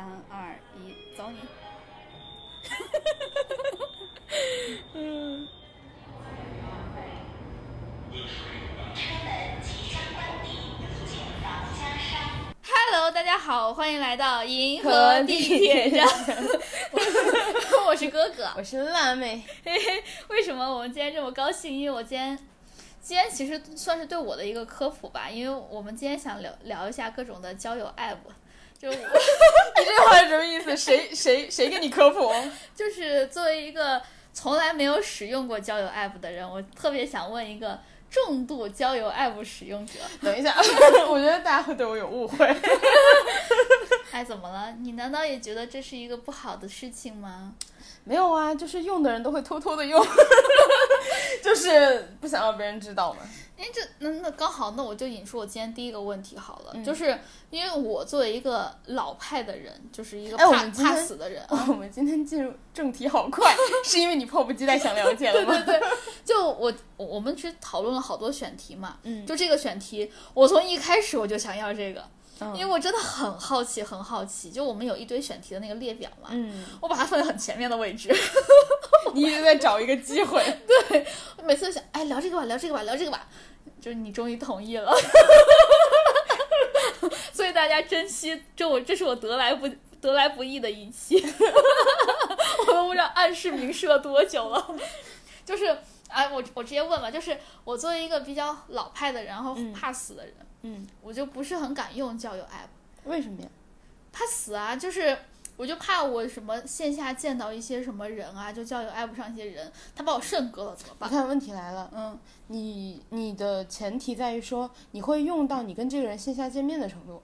三二一，走你！嗯，车门即将关闭，请防夹伤。Hello，大家好，欢迎来到银河地地铁站。我是哥哥。我是辣妹，嘿嘿，为什么我们今天这么高兴？因为我今天，今天其实算是对我的一个科普吧，因为我们今天想聊聊一下各种的交友 app，就我 你这话是什么意思？谁谁谁给你科普？就是作为一个从来没有使用过交友 app 的人，我特别想问一个重度交友 app 使用者，等一下，我觉得大家会对我有误会。哎，怎么了？你难道也觉得这是一个不好的事情吗？没有啊，就是用的人都会偷偷的用，就是不想让别人知道嘛。因为这那那刚好，那我就引出我今天第一个问题好了，就是因为我作为一个老派的人，就是一个怕、怕死的人，我们今天进入正题好快，是因为你迫不及待想了解了吗？对对对，就我我们其实讨论了好多选题嘛，嗯就这个选题，我从一开始我就想要这个，嗯因为我真的很好奇，很好奇，就我们有一堆选题的那个列表嘛，嗯，我把它放在很前面的位置，你一直在找一个机会。对我每次都想，哎，聊这个吧，聊这个吧，聊这个吧，就是你终于同意了，所以大家珍惜，这我这是我得来不得来不易的一期，我都不知道暗示明示了多久了，就是。哎，我我直接问吧，就是我作为一个比较老派的人，然后嗯怕死的人，嗯，我就不是很敢用交友 app，为什么呀？怕死啊，就是我就怕我什么线下见到一些什么人啊，就交友 app 上一些人，他把我肾割了怎么办？你看问题来了，嗯，你你的前提在于说你会用到你跟这个人线下见面的程度，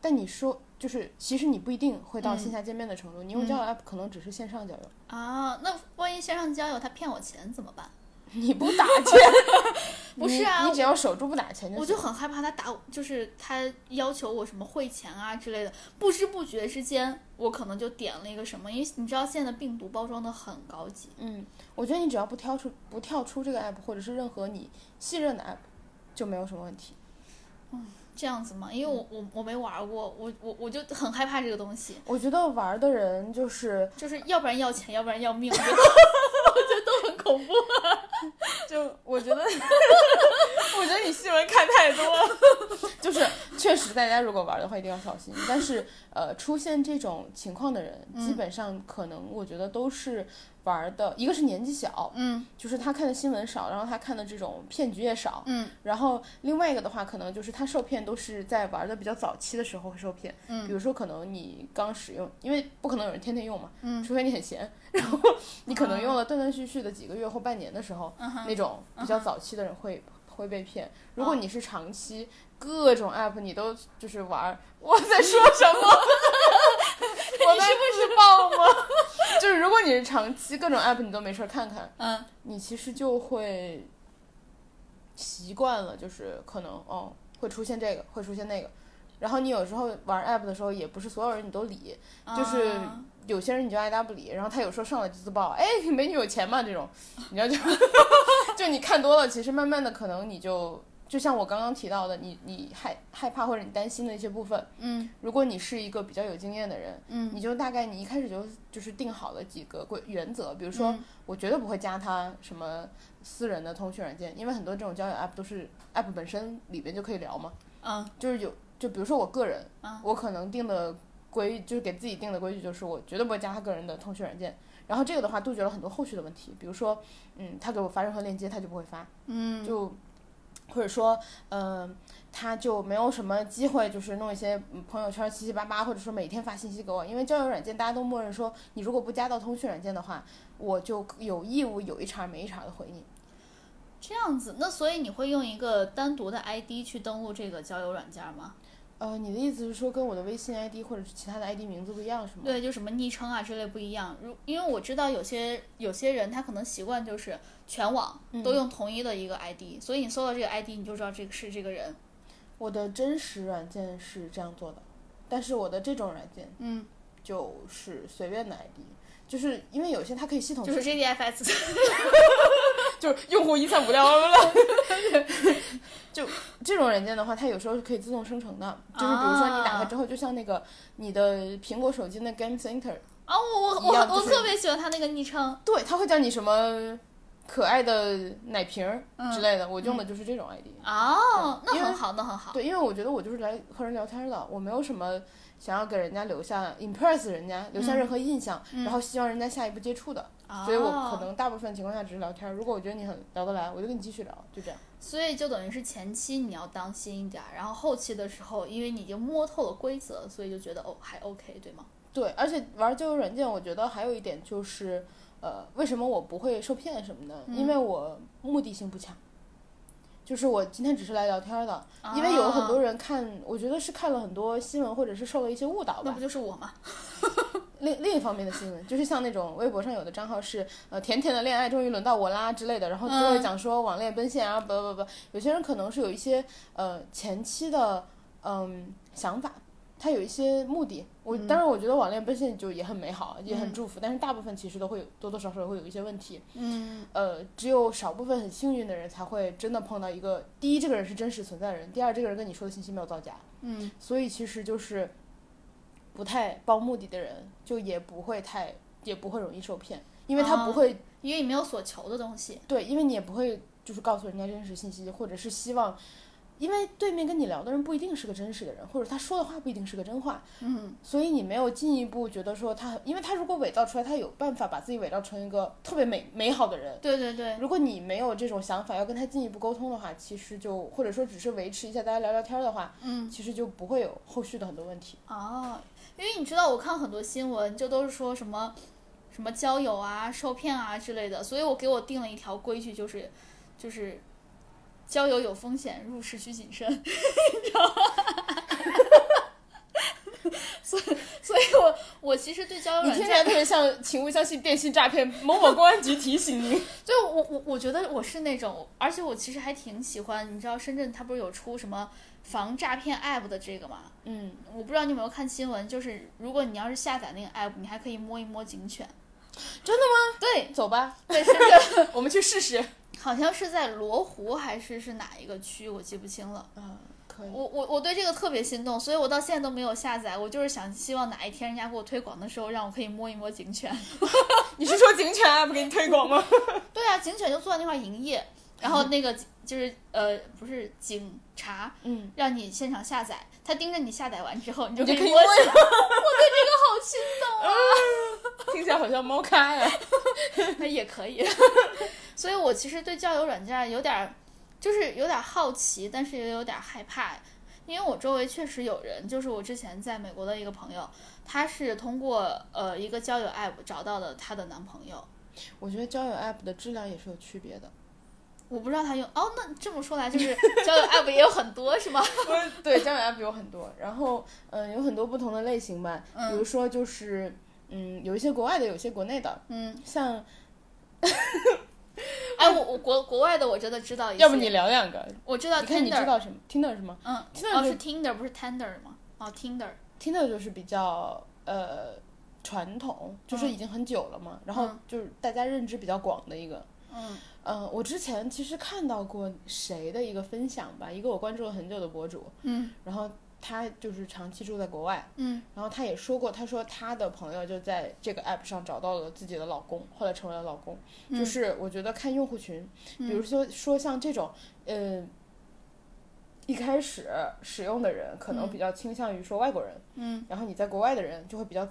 但你说就是其实你不一定会到嗯。线下见面的程度，你用交友 app 可能只是线上交友，啊，那万一线上交友他骗我钱怎么办？你不打钱，不是啊你，你只要守住不打钱就行。我就很害怕他打我，就是他要求我什么汇钱啊之类的，不知不觉之间我可能就点了一个什么，因为你知道现在的病毒包装的很高级，嗯，我觉得你只要不挑出不跳出这个 app 或者是任何你信任的 app，就没有什么问题。嗯这样子嘛，因为我我我没玩过，我我我就很害怕这个东西，我觉得玩的人就是就是要不然要钱，要不然要命，恐怖。就我觉得，我觉得你新闻看太多了。就是确实，大家如果玩的话一定要小心。但是呃，出现这种情况的人，基本上可能我觉得都是玩的，一个是年纪小，嗯。就是他看的新闻少，然后他看的这种骗局也少。嗯。然后另外一个的话，可能就是他受骗都是在玩的比较早期的时候会受骗。嗯。比如说可能你刚使用，因为不可能有人天天用嘛，嗯。除非你很闲，然后你可能用了断断续续的几个月或半年的时候，嗯那种比较早期的人会、会被骗。如果你是长期各种 app 你都就是玩儿，我在说什么？我在自爆吗？就是如果你是长期各种 app 你都没事儿看看，嗯你其实就会习惯了，就是可能哦会出现这个，会出现那个。然后你有时候玩 app 的时候，也不是所有人你都理，就是啊有些人你就爱答不理，然后他有时候上来就自爆，哎，美女有钱吗？这种，你知道就 就你看多了，其实慢慢的可能你就就像我刚刚提到的，你你害害怕或者你担心的一些部分，嗯。如果你是一个比较有经验的人，嗯。你就大概你一开始就就是定好了几个规原则，比如说、嗯。我绝对不会加他什么私人的通讯软件，因为很多这种交友 app 都是 app 本身里边就可以聊嘛，嗯。就是有就比如说我个人，嗯。我可能定的规就是给自己定的规矩就是我绝对不会加他个人的通讯软件，然后这个的话杜绝了很多后续的问题，比如说嗯他给我发任何链接他就不会发，嗯就或者说，嗯、他就没有什么机会，就是弄一些嗯朋友圈七七八八，或者说每天发信息给我，因为交友软件大家都默认说，你如果不加到通讯软件的话，我就有义务有一茬没一茬的回你。这样子，那所以你会用一个单独的 ID 去登录这个交友软件吗？呃，你的意思是说跟我的微信 ID 或者是其他的 ID 名字不一样是吗？对，就什么昵称啊之类不一样。如因为我知道有些有些人他可能习惯就是全网都用同一的一个 ID，、所以你搜到这个 ID 你就知道这个是这个人。我的真实软件是这样做的，但是我的这种软件嗯，就是随便的 ID，就是因为有些它可以系统就是 JDFS。就是用户一三五六了了。就这种软件的话，它有时候是可以自动生成的，就是比如说你打开之后，就像那个你的苹果手机那 Game Center，啊，我我我我特别喜欢他那个昵称，对，它会叫你什么可爱的奶瓶儿之类的，我用的就是这种 ID。哦，那很好，那很好。对，因为我觉得我就是来和人聊天的，我没有什么想要给人家留下 impress 人家留下任何印象，然后希望人家下一步接触的，所以我可哦能大部分情况下只是聊天。如果我觉得你很聊得来，我就跟你继续聊，就这样。所以就等于是前期你要当心一点，然后后期的时候，因为你已经摸透了规则，所以就觉得哦还 OK，对吗？对，而且玩交友软件，我觉得还有一点就是，呃，为什么我不会受骗什么的？因为我目的性不强。就是我今天只是来聊天的，因为有很多人看，我觉得是看了很多新闻，或者是受了一些误导吧那不。就是我吗？另另一方面的新闻，就是像那种微博上有的账号是呃甜甜的恋爱终于轮到我啦之类的，然后就会嗯讲说网恋奔现啊，不不不，有些人可能是有一些呃前期的嗯想法，他有一些目的。我当然我觉得网恋奔现就也很美好，也很祝福，但是大部分其实都会有多多少少会有一些问题。嗯，呃，只有少部分很幸运的人才会真的碰到一个，第一这个人是真实存在的人，第二这个人跟你说的信息没有造假。嗯，所以其实就是不太抱目的的人，就也不会太也不会容易受骗，因为他不哦会、因为你没有所求的东西。对，因为你也不会就是告诉人家真实信息，或者是希望。因为对面跟你聊的人不一定是个真实的人，或者他说的话不一定是个真话，嗯，所以你没有进一步觉得说他，因为他如果伪造出来，他有办法把自己伪造成一个特别美美好的人。对对对，如果你没有这种想法，要跟他进一步沟通的话，其实就或者说只是维持一下大家聊聊天的话，嗯，其实就不会有后续的很多问题。哦，因为你知道，我看很多新闻，就都是说什么什么交友啊、受骗啊之类的，所以我给我定了一条规矩，就是就是交友有风险，入市需谨慎，你知道吗？所以，所以我我其实对交友软件你听起来特别像，请勿相信电信诈骗，某某公安局提醒您。就我我我觉得我是那种，而且我其实还挺喜欢，你知道深圳它不是有出什么防诈骗 app 的这个嘛？嗯，我不知道你有没有看新闻，就是如果你要是下载那个 app，你还可以摸一摸警犬。真的吗？对走吧，对，深圳 我们去试试。好像是在罗湖还是是哪一个区，我记不清了。嗯，可以。我我我对这个特别心动，所以我到现在都没有下载。我就是想希望哪一天人家给我推广的时候，让我可以摸一摸警犬。你是说警犬 app 给你推广吗？对啊，警犬就坐在那块儿营业，然后那个就是呃不是警察嗯，让你现场下载，他盯着你下载完之后，你就可以摸我对这个好心动啊！听起来好像猫咖呀。那也可以。所以我其实对交友软件有点，就是有点好奇，但是也有点害怕，因为我周围确实有人，就是我之前在美国的一个朋友，她是通过呃一个交友 app 找到的她的男朋友。我觉得交友 app 的质量也是有区别的。我不知道他用哦，那这么说来，就是 交友 app 也有很多是吗？对，交友 app 有很多，然后嗯、有很多不同的类型吧。嗯比如说就是嗯，有一些国外的，有一些国内的，嗯，像哎，我我国国外的我真的知道一些，要不你聊两个，我知道你看你知道什么？Tinder 是吗嗯，Tinder 哦是 Tinder 不是 Tender 吗？哦 Tinder，？Tinder 就是比较呃传统，就是已经很久了嘛，然后嗯就是大家认知比较广的一个。嗯嗯，我之前其实看到过谁的一个分享吧，一个我关注了很久的博主，嗯。然后他就是长期住在国外，嗯。然后他也说过，他说他的朋友就在这个 app 上找到了自己的老公，后来成为了老公。嗯。就是我觉得看用户群，比如说说像这种，呃，一开始使用的人可能比较倾向于说外国人，嗯。然后你在国外的人就会比较。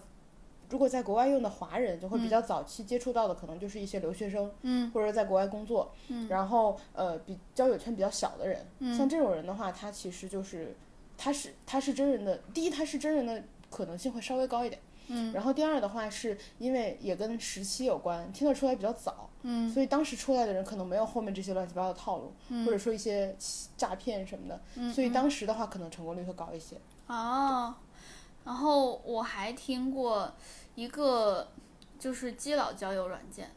如果在国外用的华人，就会比较早期接触到的，可能就是一些留学生，嗯。或者在国外工作，嗯。然后呃，比交友圈比较小的人，嗯。像这种人的话，他其实就是他是他是真人的，第一他是真人的可能性会稍微高一点，嗯。然后第二的话是因为也跟时期有关，听得出来比较早，嗯。所以当时出来的人可能没有后面这些乱七八糟的套路，嗯。或者说一些诈骗什么的，所以当时的话可能成功率会高一些。哦，然后我还听过一个就是基佬交友软件，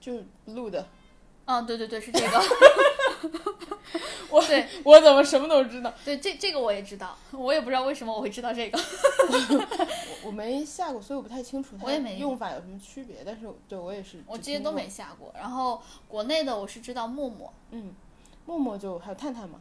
就录的，嗯，对对对，是这个，我对我怎么什么都知道？对，这这个我也知道，我也不知道为什么我会知道这个。我我没下过，所以我不太清楚它我也没用法有什么区别。但是对我也是，我这些都没。下过。然后国内的我是知道陌陌，嗯，陌陌就还有探探嘛，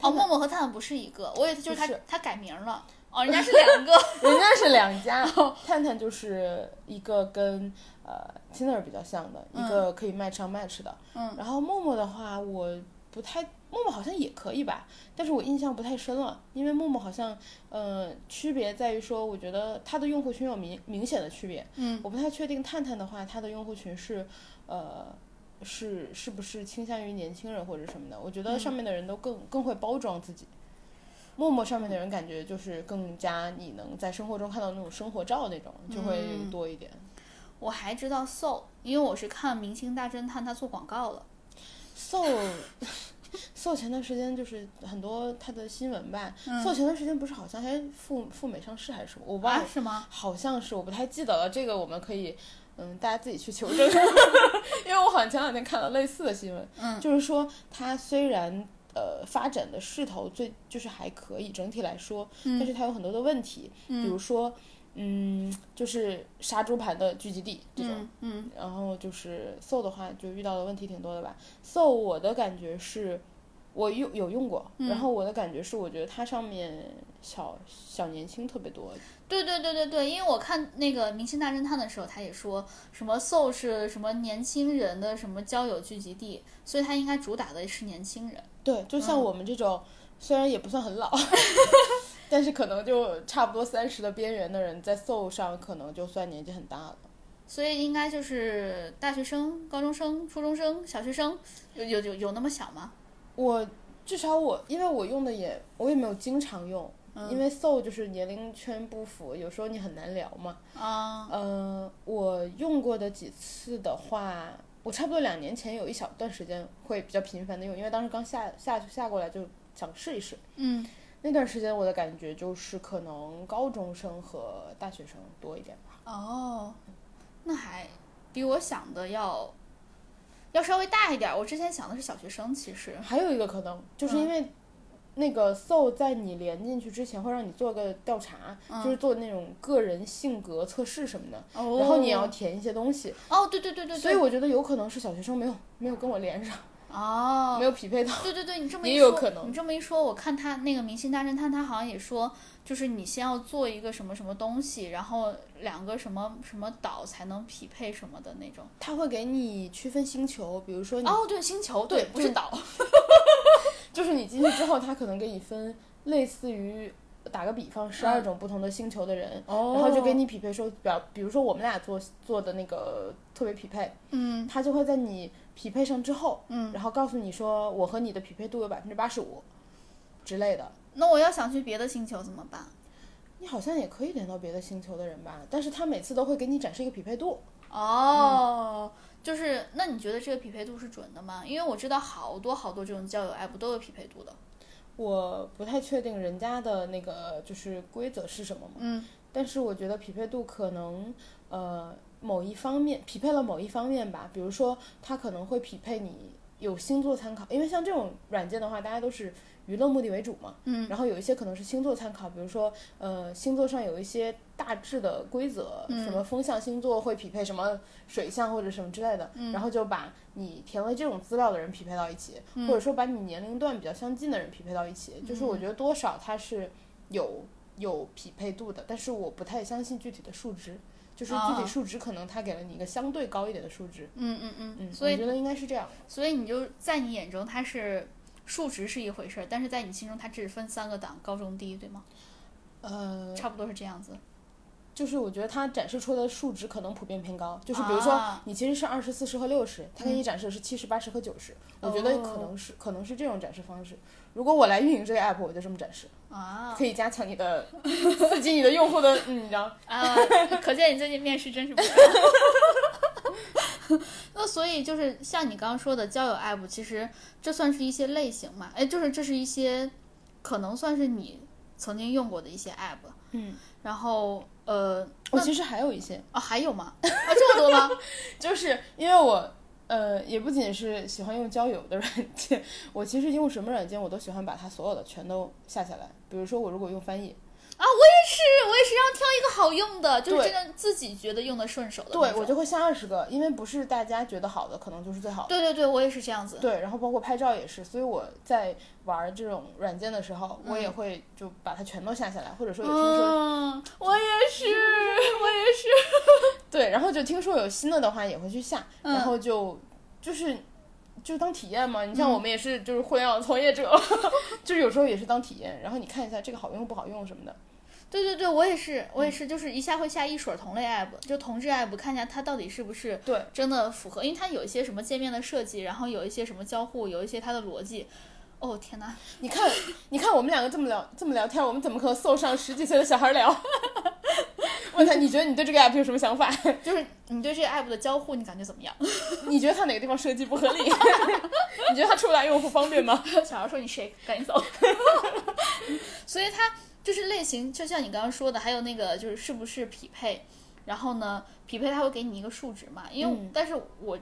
哦，陌陌和探探不是一个，我以为就是它不是它改名了，哦，人家是两个。人家是两家，探探就是一个跟呃 Tinder 比较像的，一个可以 match 上 match 的。嗯然后陌陌的话，我不太，陌陌好像也可以吧，但是我印象不太深了，因为陌陌好像呃区别在于说，我觉得它的用户群有明明显的区别。嗯，我不太确定探探的话，它的用户群是呃。是是不是倾向于年轻人或者什么的？我觉得上面的人都更、更会包装自己，陌陌上面的人感觉就是更加你能在生活中看到那种生活照那种，就会嗯多一点。我还知道 Soul，因为我是看《明星大侦探》他做广告了。So So 前段时间就是很多他的新闻吧、嗯 s o 前段时间不是好像还赴赴美上市还是什么，我忘了，啊？是吗？好像是我不太记得了。这个我们可以。嗯，大家自己去求证，因为我好像前两天看了类似的新闻，嗯就是说他虽然呃发展的势头最就是还可以，整体来说，嗯但是它有很多的问题，比如说，嗯，就是杀猪盘的聚集地这种，嗯嗯然后就是 So 的话就遇到的问题挺多的吧。So 我的感觉是，我用有用过，然后我的感觉是，我觉得它上面小小年轻特别多，对对对对对，因为我看那个《明星大侦探》的时候，他也说什么 Soul 是什么年轻人的什么交友聚集地，所以他应该主打的是年轻人。对，就像我们这种、虽然也不算很老，但是可能就差不多三十的边缘的人，在 soul 上可能就算年纪很大了。所以应该就是大学生、高中生、初中生、小学生，有有有有那么小吗？我至少我，因为我用的也我也没有经常用，因为 soul 就是年龄圈不符，有时候你很难聊嘛。啊、呃，我用过的几次的话，我差不多两年前有一小段时间会比较频繁的用，因为当时刚下下下过来就想试一试。嗯，那段时间我的感觉就是可能高中生和大学生多一点吧。哦，那还比我想的要要稍微大一点。我之前想的是小学生，其实。还有一个可能就是因为。那个 So 在你连进去之前会让你做个调查，就是做那种个人性格测试什么的，哦然后你要填一些东西，哦，对对对对对，所以我觉得有可能是小学生没有没有跟我连上，哦，没有匹配到。对对对，你这么一也说，有可能你这么一说，我看他那个《明星大侦探》，他好像也说，就是你先要做一个什么什么东西，然后两个什么什么岛才能匹配什么的那种。他会给你区分星球，比如说你哦，对，星球，对，对就是不岛。就是你进去之后，他可能给你分类似于打个比方，十二种不同的星球的人，哦然后就给你匹配说，表比如说我们俩做做的那个特别匹配，嗯他就会在你匹配上之后，嗯，然后告诉你说我和你的匹配度有百分之八十五之类的。那我要想去别的星球怎么办？你好像也可以连到别的星球的人吧，但是他每次都会给你展示一个匹配度。哦，就是那你觉得这个匹配度是准的吗？因为我知道好多好多这种交友 app 都有匹配度的。我不太确定人家的那个就是规则是什么嘛，嗯但是我觉得匹配度可能呃某一方面匹配了某一方面吧，比如说它可能会匹配你有星座参考，因为像这种软件的话，大家都是娱乐目的为主嘛，嗯。然后有一些可能是星座参考，比如说呃星座上有一些大致的规则，嗯。什么风象星座会匹配什么水象或者什么之类的，嗯。然后就把你填了这种资料的人匹配到一起，嗯。或者说把你年龄段比较相近的人匹配到一起，就是我觉得多少它是有有匹配度的，但是我不太相信具体的数值。就是具啊体数值可能它给了你一个相对高一点的数值，嗯嗯嗯，嗯，所以我觉得应该是这样。所以你就在你眼中它是数值是一回事儿，但是在你心中它只分三个档，高中低，对吗？呃，差不多是这样子。就是我觉得它展示出的数值可能普遍偏高，就是比如说啊你其实是二十四十和六十，它给你展示的是七十八十和九十，我觉得可哦能是可能是这种展示方式。如果我来运营这个 app，我就这么展示，啊可以加强你的刺激你的用户的，嗯，你知道。啊！可见你最近面试真是不错。那所以就是像你刚刚说的交友 app，其实这算是一些类型嘛？哎，就是这是一些可能算是你曾经用过的一些 app。嗯，然后呃，我其实还有一些，啊还有吗？啊这么多吗？就是因为我。呃，也不仅是喜欢用交友的软件，我其实用什么软件我都喜欢把它所有的全都下下来。比如说我如果用翻译，啊，我也是，我也是要挑一个好用的，就是对真的自己觉得用的顺手的。对我就会下二十个，因为不是大家觉得好的可能就是最好的。对对对，我也是这样子。对，然后包括拍照也是，所以我在玩这种软件的时候，我也会就把它全都下下来，或者说有听说、嗯，我也是，我也是。对，然后就听说有新的的话也会去下，嗯然后就就是就当体验嘛。你像我们也是就是互联网从业者，就是有时候也是当体验，然后你看一下这个好用不好用什么的。对对对，我也是，我也是，就是一下会下一水儿同类 app，就同质 app，看一下它到底是不是对真的符合，因为它有一些什么界面的设计，然后有一些什么交互，有一些它的逻辑。哦天哪！你看，你看我们两个这么聊这么聊天，我们怎么可能搜上十几岁的小孩聊？问他，你觉得你对这个 app 有什么想法？就是你对这个 app 的交互，你感觉怎么样？你觉得它哪个地方设计不合理？你觉得它触达用户方便吗？小孩说你 shake，赶紧走。所以它就是类型，就像你刚刚说的，还有那个就是是不是匹配，然后呢，匹配它会给你一个数值嘛？因为、嗯但是我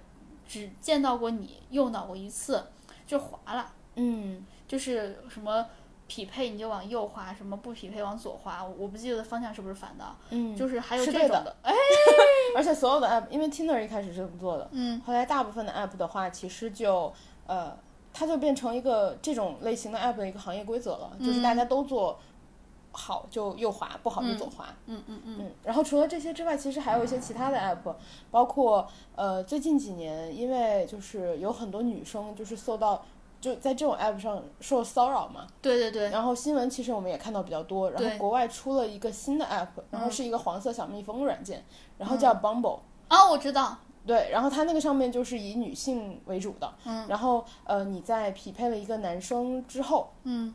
只见到过你用到过一次，就划了，嗯，就是什么。匹配你就往右滑，什么不匹配往左滑，我我不记得方向是不是反的，嗯就是还有这种的 哎，而且所有的 app，因为 Tinder 一开始是这么做的，嗯后来大部分的 app 的话，其实就呃，它就变成一个这种类型的 app 的一个行业规则了，就是大家都做好就右滑，不好就左滑。嗯嗯嗯。嗯，然后除了这些之外，其实还有一些其他的 app，包括呃最近几年，因为就是有很多女生就是受到就在这种 app 上受骚扰嘛，对对对，然后新闻其实我们也看到比较多，然后国外出了一个新的 app，然后嗯。是一个黄色小蜜蜂软件，然后叫。Bumble。啊，我知道，对，然后它那个上面就是以女性为主的，嗯。然后呃你在匹配了一个男生之后，嗯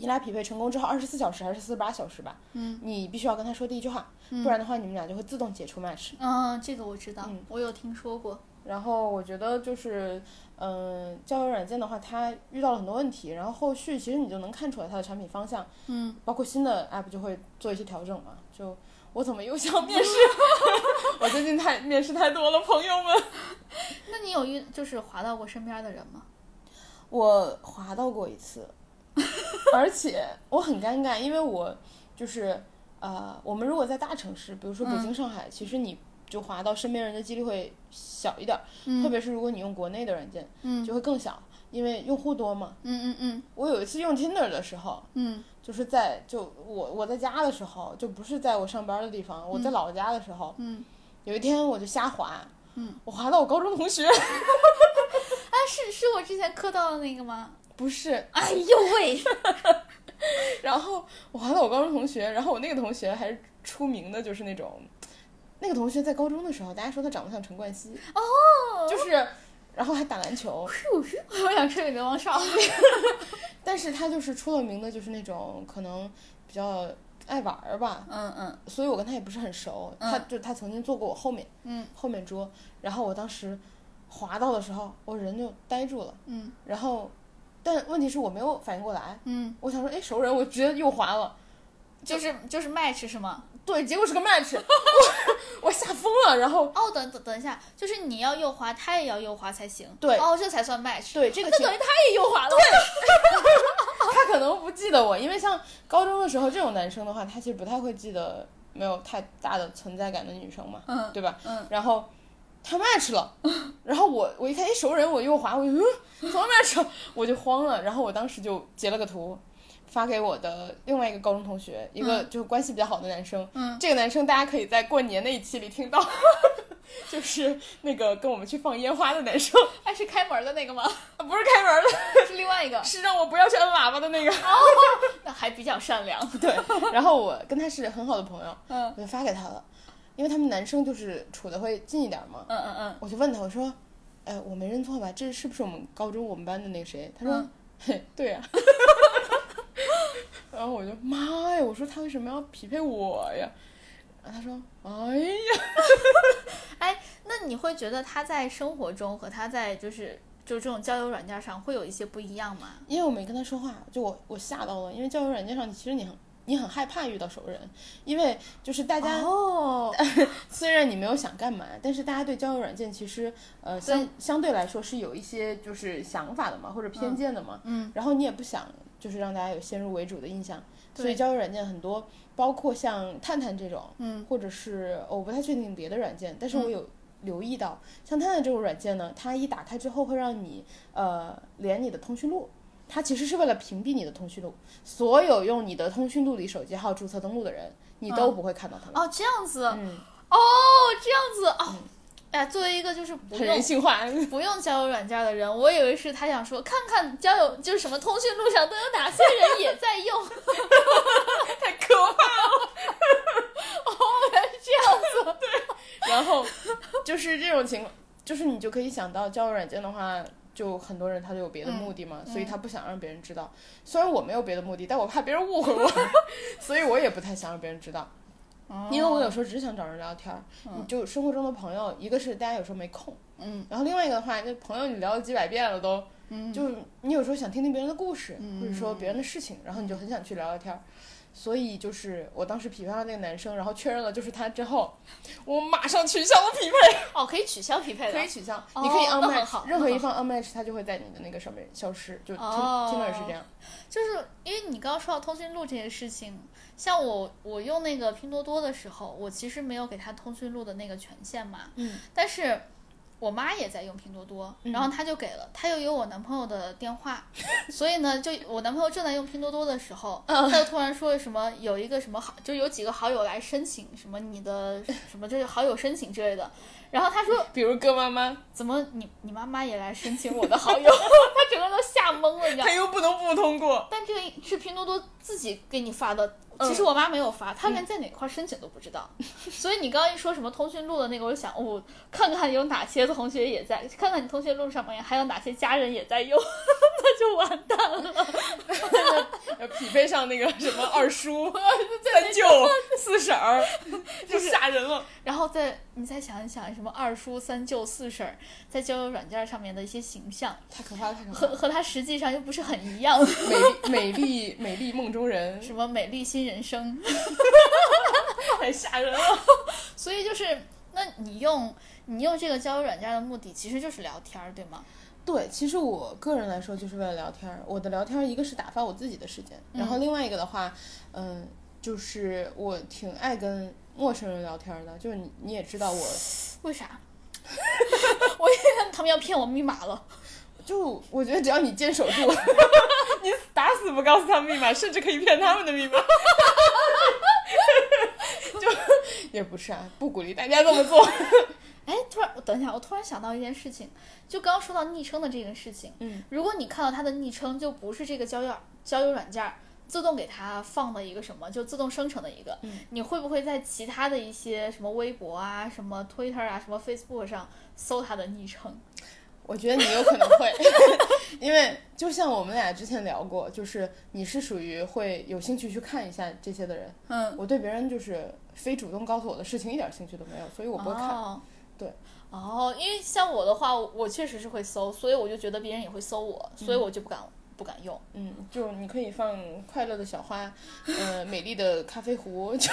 你俩匹配成功之后，二十四小时还是四十八小时吧，嗯你必须要跟他说第一句话，不然的话你们俩就会自动解除 match。嗯，这个我知道，嗯我有听说过，然后我觉得就是，嗯、交友软件的话，它遇到了很多问题，然后后续其实你就能看出来它的产品方向，嗯，包括新的 app 就会做一些调整嘛。就我怎么又想面试？我最近太面试太多了，朋友们。那你有遇就是滑到过身边的人吗？我滑到过一次，而且我很尴尬，因为我就是呃，我们如果在大城市，比如说北京、上海，其实你就滑到身边人的几率会小一点嗯，特别是如果你用国内的软件，嗯。就会更小，因为用户多嘛。嗯嗯嗯。我有一次用 Tinder 的时候，嗯。就是在就我我在家的时候，就不是在我上班的地方，我在老家的时候，嗯，有一天我就瞎滑，嗯，我滑到我高中同学，啊，是是我之前磕到的那个吗？不是，哎呦喂，然后我还到我高中同学，然后我那个同学还是出名的，就是那种，那个同学在高中的时候，大家说他长得像陈冠希，哦，就是，然后还打篮球，我想吹流氓少，但是他就是出了名的，就是那种可能比较爱玩儿吧，嗯嗯。所以我跟他也不是很熟，他就他曾经坐过我后面，嗯。后面桌，然后我当时滑到的时候，我人就呆住了，嗯。然后，但问题是我没有反应过来，嗯，我想说，哎，熟人，我直接右滑了。就是就是 match 是吗？对，结果是个 match，我我吓疯了，然后哦，等等等一下，就是你要右滑，他也要右滑才行。对哦，这才算 match。对这个情那等于他也右滑了。对 他可能不记得我，因为像高中的时候这种男生的话，他其实不太会记得没有太大的存在感的女生嘛，嗯对吧？嗯，然后他 match 了，然后我我一看，哎，熟人，我又滑，我就嗯，怎么 match 了？我就慌了，然后我当时就截了个图。发给我的另外一个高中同学，一个就是关系比较好的男生。嗯，这个男生大家可以在过年那一期里听到，就是那个跟我们去放烟花的男生，哎，是开门的那个吗？不是开门的，是另外一个。是让我不要去摁喇叭的那个。哦那还比较善良。对，然后我跟他是很好的朋友，嗯我就发给他了，因为他们男生就是处的会近一点嘛，嗯嗯嗯。我就问他，我说，哎，我没认错吧？这是不是我们高中我们班的那个谁？他说，嗯嘿，对呀、然后我就妈呀，我说他为什么要匹配我呀？然后他说，哎呀，哎，那你会觉得他在生活中和他在就是就这种交友软件上会有一些不一样吗？因为我没跟他说话，就我我吓到了，因为交友软件上其实你很你很害怕遇到熟人，因为就是大家哦，虽然你没有想干嘛，但是大家对交友软件其实呃相相对来说是有一些就是想法的嘛，或者偏见的嘛。嗯。然后你也不想就是让大家有先入为主的印象，所以交友软件很多，包括像探探这种，嗯，或者是我不太确定别的软件，但是我有留意到，像探探这种软件呢，它一打开之后会让你呃连你的通讯录。它其实是为了屏蔽你的通讯录，所有用你的通讯录里手机号注册登录的人，你都不会看到他们。哦，这样子，嗯，哦，这样子哦。哎呀，作为一个就是不很用人性化。不用交友软件的人，我以为是他想说看看交友就是什么通讯录上都有哪些人也在用。太可怕了。哦，原来是这样子。对然后就是这种情况，就是你就可以想到交友软件的话，就很多人他就有别的目的嘛，所以他不想让别人知道。虽然我没有别的目的，但我怕别人误会我，所以我也不太想让别人知道。因为我有时候只是想找人聊天儿，你就生活中的朋友，一个是大家有时候没空，嗯，然后另外一个的话，那朋友你聊了几百遍了都，嗯就是你有时候想听听别人的故事，或者说别人的事情，然后你就很想去聊聊天儿。所以就是我当时匹配上那个男生，然后确认了就是他之后，我马上取消了匹配。哦，可以取消匹配的。可以取消，哦你可以 unmatch，好任何一方 unmatch 它就会在你的那个上面消失，就听哦听的是这样。就是因为你刚刚说到通讯录这件事情，像我我用那个拼多多的时候，我其实没有给他通讯录的那个权限嘛，嗯，但是我妈也在用拼多多，然后她就给了，她又有我男朋友的电话，所以呢，就我男朋友正在用拼多多的时候，他就突然说什么有一个什么好，就有几个好友来申请什么你的什么就是好友申请之类的，然后他说比如哥妈妈，怎么你你妈妈也来申请我的好友，他整个人都吓懵了，你知道吗他？又不能不通过。但这个是拼多多自己给你发的，嗯其实我妈没有发，她连在哪块申请都不知道。所以你刚刚一说什么通讯录的那个，我就想，哦，看看有哪些同学也在，看看你通讯录上面还有哪些家人也在用，那就完蛋了。要 匹配上那个什么二叔、三舅、四婶儿，就吓人了。然后再你再想一想，什么二叔、三舅、四婶儿，在交友软件上面的一些形象，太可怕了，太可怕和！和他实际上又不是很一样。美丽、美丽、美丽梦中人，什么美丽新人生，太吓人了。所以就是，那你用你用这个交友软件的目的其实就是聊天儿，对吗？对，其实我个人来说就是为了聊天儿。我的聊天儿一个是打发我自己的时间，然后另外一个的话，嗯，就是我挺爱跟陌生人聊天儿的。就是你你也知道我，为啥？我以为他们要骗我密码了。就我觉得只要你坚守住，你打死不告诉他们密码，甚至可以骗他们的密码。就也不是啊，不鼓励大家这么做。哎，突然，等一下，我突然想到一件事情，就刚刚说到昵称的这个事情，嗯，如果你看到他的昵称就不是这个交友交友软件儿自动给他放的一个什么，就自动生成的一个，嗯你会不会在其他的一些什么微博啊、什么 Twitter 啊、什么 Facebook 上搜他的昵称？我觉得你有可能会，因为就像我们俩之前聊过，就是你是属于会有兴趣去看一下这些的人。嗯，我对别人就是非主动告诉我的事情一点兴趣都没有，所以我不会看。哦对。哦，因为像我的话，我确实是会搜，所以我就觉得别人也会搜我，所以我就不敢、不敢用。嗯，就你可以放快乐的小花，呃，美丽的咖啡壶，就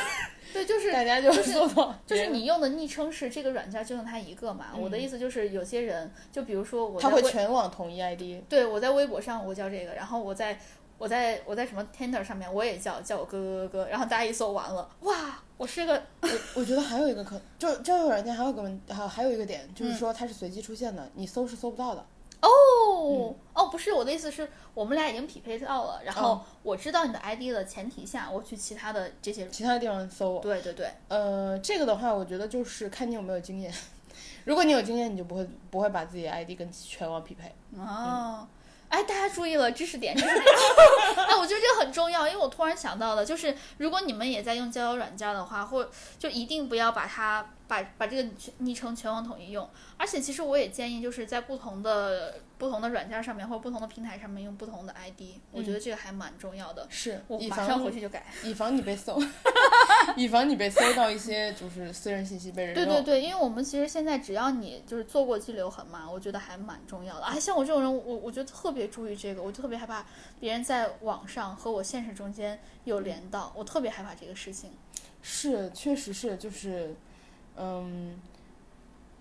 对，就是大家就搜到就是你用的昵称是这个软件就用它一个嘛。我的意思就是有些人，就比如说我他会全网统一 ID。对我在微博上我叫这个，然后我在我在我在什么 Tinder 上面我也叫叫我哥哥哥哥，然后大家一搜完了，哇，我是个我我觉得还有一个可，就交友软件还有个问，还有还有一个点，就是嗯说它是随机出现的，你搜是搜不到的。哦、哦，不是我的意思是我们俩已经匹配到了，然后哦我知道你的 ID 的前提下，我去其他的这些，其他地方搜，对对对，呃，这个的话，我觉得就是看你有没有经验。如果你有经验，你就不会不会把自己的 ID 跟全网匹配。哦。哎，大家注意了，知识点，知识点。哎，我觉得这个很重要，因为我突然想到了，就是如果你们也在用交友软件的话，或就一定不要把它把把这个昵称全网统一用。而且其实我也建议，就是在不同的不同的软件上面或者不同的平台上面用不同的 ID，、我觉得这个还蛮重要的。是我马上回去就改。以防你被搜，以防你被搜到一些就是私人信息被人用。对对对，因为我们其实现在只要你就是做过激留痕嘛，我觉得还蛮重要的。哎，像我这种人，我我觉得特别注意这个，我就特别害怕别人在网上和我现实中间有连到，我特别害怕这个事情。是，确实是，就是，嗯，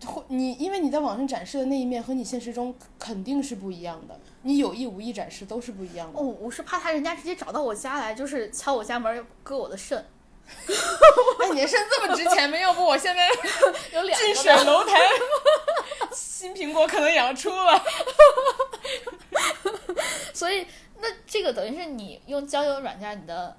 会你因为你在网上展示的那一面和你现实中肯定是不一样的，你有意无意展示都是不一样的。哦，我是怕他人家直接找到我家来，就是敲我家门儿割我的肾，哎，你的肾这么值钱吗？要不我现在 有两近。水楼台，新苹果可能也要出了。所以那这个等于是你用交友软件，你的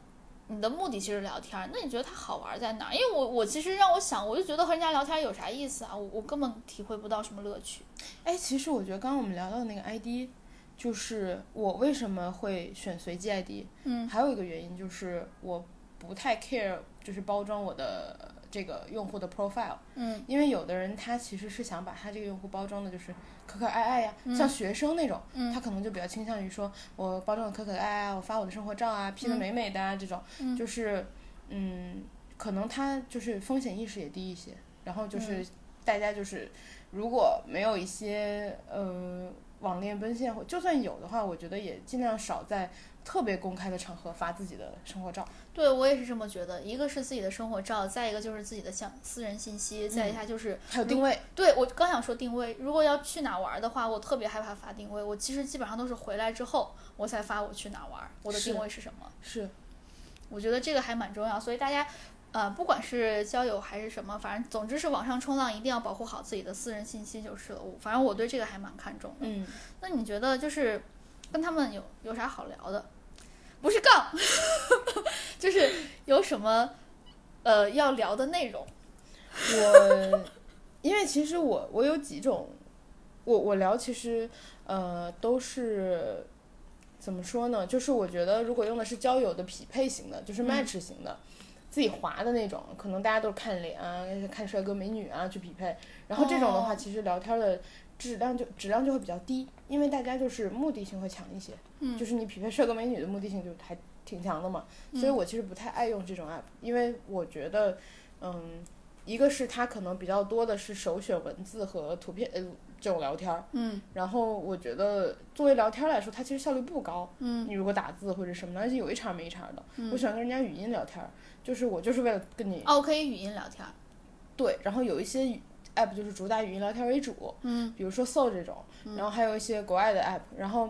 你的目的其实是聊天，那你觉得它好玩在哪儿？因为我我其实让我想，我就觉得和人家聊天有啥意思啊？我我根本体会不到什么乐趣。哎，其实我觉得刚刚我们聊到的那个 ID，就是我为什么会选随机 ID，嗯还有一个原因就是我不太 care，就是包装我的这个用户的 profile，嗯。因为有的人他其实是想把他这个用户包装的就是可可爱爱呀，嗯。像学生那种，嗯。他可能就比较倾向于说我包装的可可爱爱啊，我发我的生活照啊，P 的嗯。美美的啊，这种，嗯。就是嗯，可能他就是风险意识也低一些，然后嗯。就是大家就是如果没有一些呃网恋奔现，或就算有的话，我觉得也尽量少在特别公开的场合发自己的生活照。对我也是这么觉得。一个是自己的生活照，再一个就是自己的像私人信息，再一下就是还有定位，对我刚想说定位，如果要去哪玩儿的话，我特别害怕发定位。我其实基本上都是回来之后我才发我去哪玩儿，我的定位是什么。是我觉得这个还蛮重要，所以大家，呃，不管是交友还是什么，反正总之是网上冲浪，一定要保护好自己的私人信息就是了。我反正我对这个还蛮看重的。嗯。那你觉得就是跟他们有有啥好聊的？不是杠，就是有什么呃要聊的内容？我，因为其实我我有几种，我我聊其实呃都是怎么说呢？就是我觉得如果用的是交友的匹配型的，就是嗯 match 型的。自己划的那种，可能大家都是看脸啊，看帅哥美女啊去匹配。然后这种的话，哦其实聊天的质量就质量就会比较低，因为大家就是目的性会强一些。嗯就是你匹配帅哥美女的目的性就还挺强的嘛。所以我其实不太爱用这种 app，因为我觉得，嗯，一个是它可能比较多的是首选文字和图片呃这种聊天儿，嗯然后我觉得作为聊天儿来说，它其实效率不高。嗯你如果打字或者什么的，而且有一茬没一茬的，嗯我喜欢跟人家语音聊天儿，就是我就是为了跟你哦，可以语音聊天儿。对，然后有一些语 app 就是主打语音聊天为主，嗯。比如说 So 这种，然后还有一些国外的 app，然后，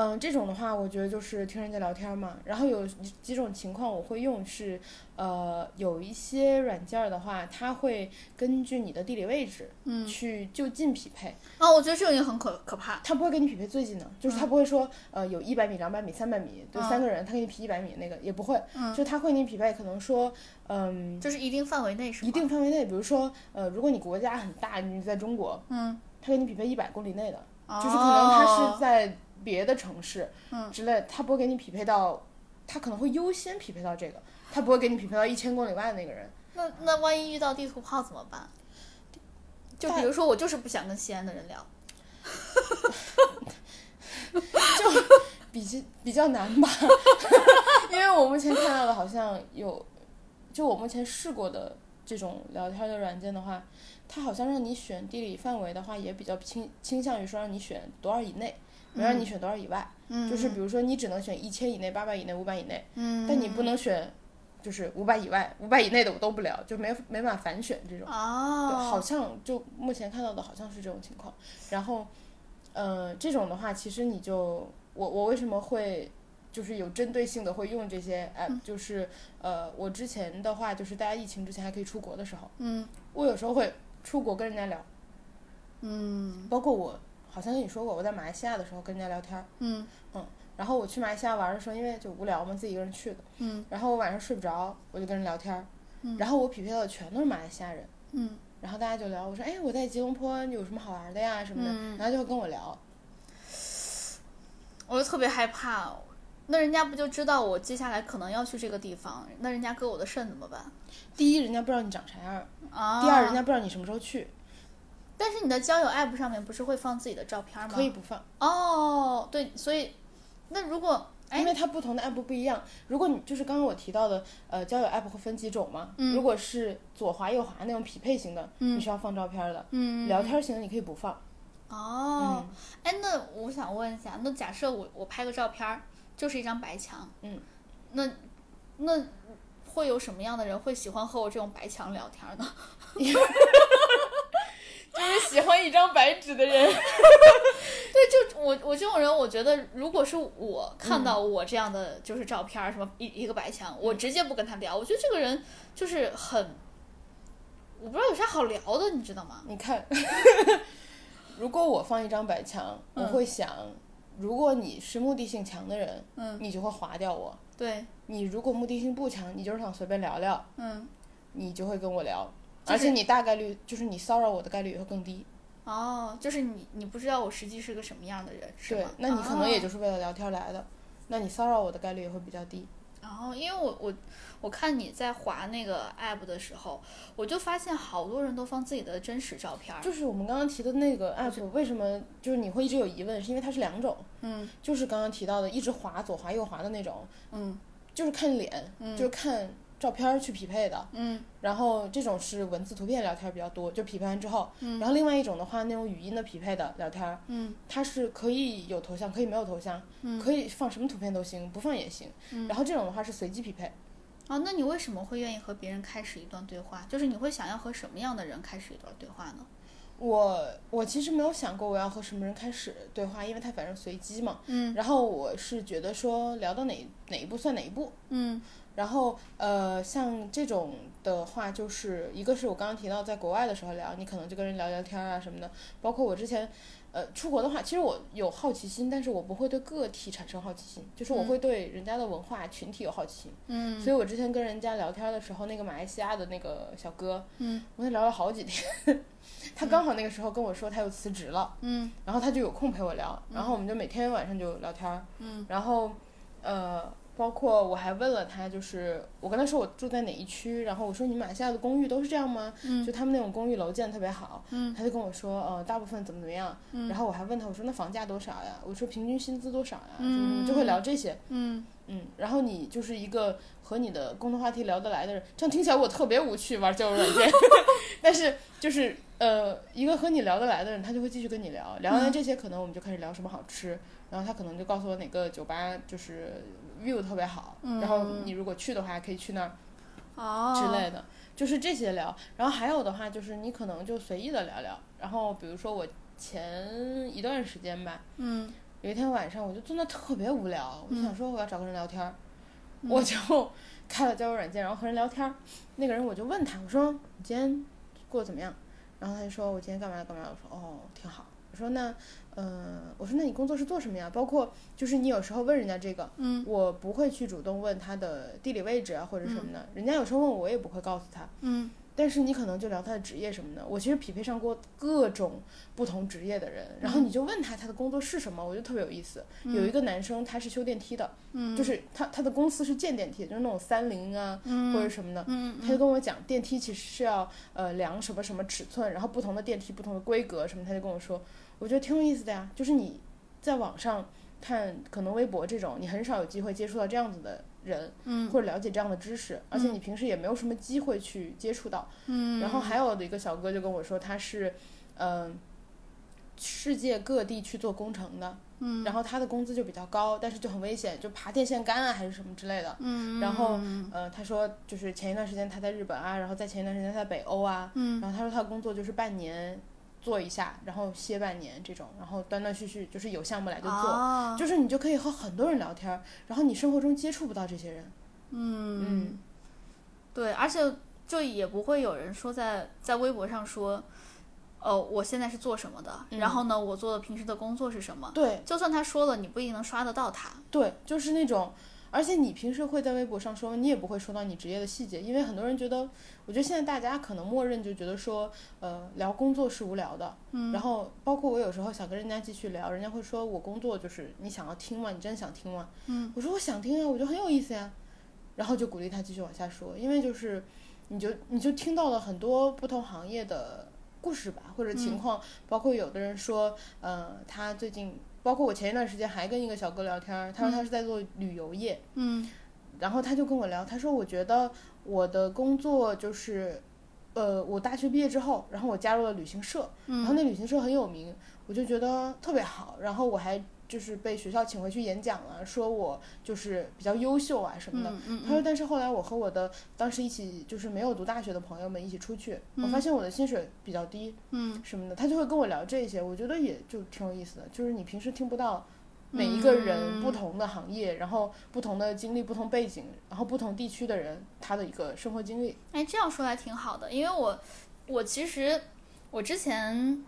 嗯、这种的话，我觉得就是听人家聊天嘛。然后有几种情况我会用是，呃，有一些软件的话，它会根据你的地理位置，嗯去就近匹配，哦，我觉得这种也很可可怕。它不会给你匹配最近的，就是它不会说，呃，有一百米、两百米、三百米，对，嗯三个人，他给你匹一百米那个也不会，嗯就他会给你匹配，可能说，嗯。就是一定范围内是吗？一定范围内，比如说，呃，如果你国家很大，你在中国，嗯，他给你匹配一百公里内的，哦就是可能他是在别的城市，嗯之类，他不会给你匹配到，他可能会优先匹配到这个，他不会给你匹配到一千公里外的那个人。那那万一遇到地图炮怎么办？就比如说我就是不想跟西安的人聊，就比较比较难吧，因为我目前看到的好像有，就我目前试过的这种聊天的软件的话，它好像让你选地理范围的话，也比较倾倾向于说让你选多少以内，没让你选多少以外。嗯就是比如说你只能选一千以内、八百以内、五百以内，嗯但你不能选就是五百以外、五百以内的我都不聊，就没没法反选这种。哦，好像就目前看到的好像是这种情况。然后，呃，这种的话，其实你就我我为什么会就是有针对性的会用这些 app，、就是呃，我之前的话就是大家疫情之前还可以出国的时候，嗯我有时候会出国跟人家聊，嗯包括我好像跟你说过，我在马来西亚的时候跟人家聊天嗯，嗯然后我去马来西亚玩的时候，因为就无聊嘛，自己一个人去。的，嗯。然后我晚上睡不着，我就跟人聊天，嗯。然后我匹配到的全都是马来西亚人。嗯，然后大家就聊，我说，哎，我在吉隆坡有什么好玩的呀什么的，嗯。然后就会跟我聊。我就特别害怕，那人家不就知道我接下来可能要去这个地方，那人家割我的肾怎么办？第一，人家不知道你长啥样；啊，第二，人家不知道你什么时候去，但是你的交友 app 上面不是会放自己的照片吗？可以不放，哦，对，所以那如果哎因为它不同的 app 不一样。如果你就是刚刚我提到的，呃，交友 app 会分几种嘛？嗯如果是左滑右滑那种匹配型的，你是要放照片的；嗯聊天型的你可以不放。哦，嗯哎，那我想问一下，那假设我我拍个照片，就是一张白墙，嗯，那那会有什么样的人会喜欢和我这种白墙聊天呢？就是喜欢一张白纸的人。对，就我我这种人，我觉得如果是我看到我这样的就是照片儿，什么一一个白墙，我直接不跟他聊，我觉得这个人就是很，我不知道有啥好聊的，你知道吗？你看，如果我放一张白墙，我嗯。会想，如果你是目的性强的人，嗯，你就会划掉我；对，你如果目的性不强，你就是想随便聊聊，嗯，你就会跟我聊，就是而且你大概率就是你骚扰我的概率也会更低。哦，就是你你不知道我实际是个什么样的人，是吗？，对那你可能也哦就是为了聊天来的，那你骚扰我的概率也会比较低。然后，因为我我我看你在划那个 app 的时候，我就发现好多人都放自己的真实照片儿。就是我们刚刚提的那个 app，为什么就是你会一直有疑问？是因为它是两种，嗯就是刚刚提到的一直划左划右划的那种，嗯就是看脸，就是看照片儿去匹配的。嗯然后这种是文字图片聊天比较多，就匹配完之后，然后另外一种的话，那种语音的匹配的聊天，嗯它是可以有头像，可以没有头像，可以放什么图片都行，不放也行。嗯然后这种的话是随机匹配，啊，那你为什么会愿意和别人开始一段对话？就是你会想要和什么样的人开始一段对话呢？我我其实没有想过我要和什么人开始对话，因为它反正随机嘛。嗯然后我是觉得说聊到哪哪一步算哪一步。嗯然后呃，像这种的话，就是一个是我刚刚提到在国外的时候聊，你可能就跟人聊聊天啊什么的。包括我之前呃出国的话，其实我有好奇心，但是我不会对个体产生好奇心，就是我会对人家的文化群体有好奇心。嗯所以我之前跟人家聊天的时候，那个马来西亚的那个小哥，嗯，我跟他聊了好几天。他刚好那个时候跟我说他又辞职了，嗯然后他就有空陪我聊，然后我们就每天晚上就聊天儿，嗯，然后呃，包括我还问了他，就是我跟他说我住在哪一区，然后我说你马来西亚的公寓都是这样吗？嗯就他们那种公寓楼建得特别好，嗯他就跟我说呃大部分怎么怎么样，然后我还问他我说那房价多少呀？我说平均薪资多少呀？什么什么就会聊这些，嗯嗯，然后你就是一个和你的共同话题聊得来的人，这样听起来我特别无趣玩交友软件，但是就是呃，一个和你聊得来的人，他就会继续跟你聊，聊完这些可能我们就开始聊什么好吃，然后他可能就告诉我哪个酒吧就是 view 特别好，然后你如果去的话可以去那儿哦。之类的，就是这些聊。然后还有的话就是你可能就随意的聊聊，然后比如说我前一段时间吧，嗯有一天晚上，我就坐那特别无聊，我就想说我要找个人聊天儿，嗯我就开了交友软件，然后和人聊天儿。那个人我就问他，我说你今天过得怎么样？然后他就说我今天干嘛干嘛。我说哦，挺好。我说那，呃，我说那你工作是做什么呀？包括就是你有时候问人家这个，嗯我不会去主动问他的地理位置啊或者什么的，人家有时候问我，我也不会告诉他。嗯但是你可能就聊他的职业什么的。我其实匹配上过各种不同职业的人，然后你就问他他的工作是什么，我觉得特别有意思。有一个男生他是修电梯的，嗯就是他他的公司是建电梯，就是那种三菱啊、嗯或者什么的。嗯他就跟我讲，电梯其实是要呃量什么什么尺寸，然后不同的电梯不同的规格什么，他就跟我说，我觉得挺有意思的呀。就是你在网上看，可能微博这种，你很少有机会接触到这样子的人，嗯。或者了解这样的知识，而且你平时也没有什么机会去接触到。嗯。然后还有的一个小哥就跟我说，他是，嗯、世界各地去做工程的，嗯。然后他的工资就比较高，但是就很危险，就爬电线杆啊还是什么之类的。嗯。然后，呃，他说就是前一段时间他在日本啊，然后在前一段时间他在北欧啊，嗯。然后他说他的工作就是半年做一下，然后歇半年这种，然后断断续续就是有项目来就做，哦。就是你就可以和很多人聊天，然后你生活中接触不到这些人，嗯。嗯。对，而且就也不会有人说在在微博上说，哦，我现在是做什么的，然后呢，我做的平时的工作是什么。对。就算他说了，你不一定能刷得到他。对，就是那种，而且你平时会在微博上说，你也不会说到你职业的细节，因为很多人觉得，我觉得现在大家可能默认就觉得说，呃，聊工作是无聊的。嗯。然后包括我有时候想跟人家继续聊，人家会说我工作就是你想要听吗？你真想听吗？嗯。我说我想听啊，我觉得很有意思呀。然后就鼓励他继续往下说，因为就是，你就你就听到了很多不同行业的故事吧，或者情况，包括有的人说，呃，他最近，包括我前一段时间还跟一个小哥聊天，他说他是在做旅游业，嗯。然后他就跟我聊，他说我觉得我的工作就是，呃，我大学毕业之后，然后我加入了旅行社，然后那旅行社很有名，我就觉得特别好，然后我还就是被学校请回去演讲了，说我就是比较优秀啊什么的。嗯嗯他说，但是后来我和我的当时一起就是没有读大学的朋友们一起出去，我发现我的薪水比较低，嗯什么的，他就会跟我聊这些，我觉得也就挺有意思的，就是你平时听不到。每一个人不同的行业，然后不同的经历、不同背景，然后不同地区的人，他的一个生活经历。哎，这样说来挺好的，因为我我其实我之前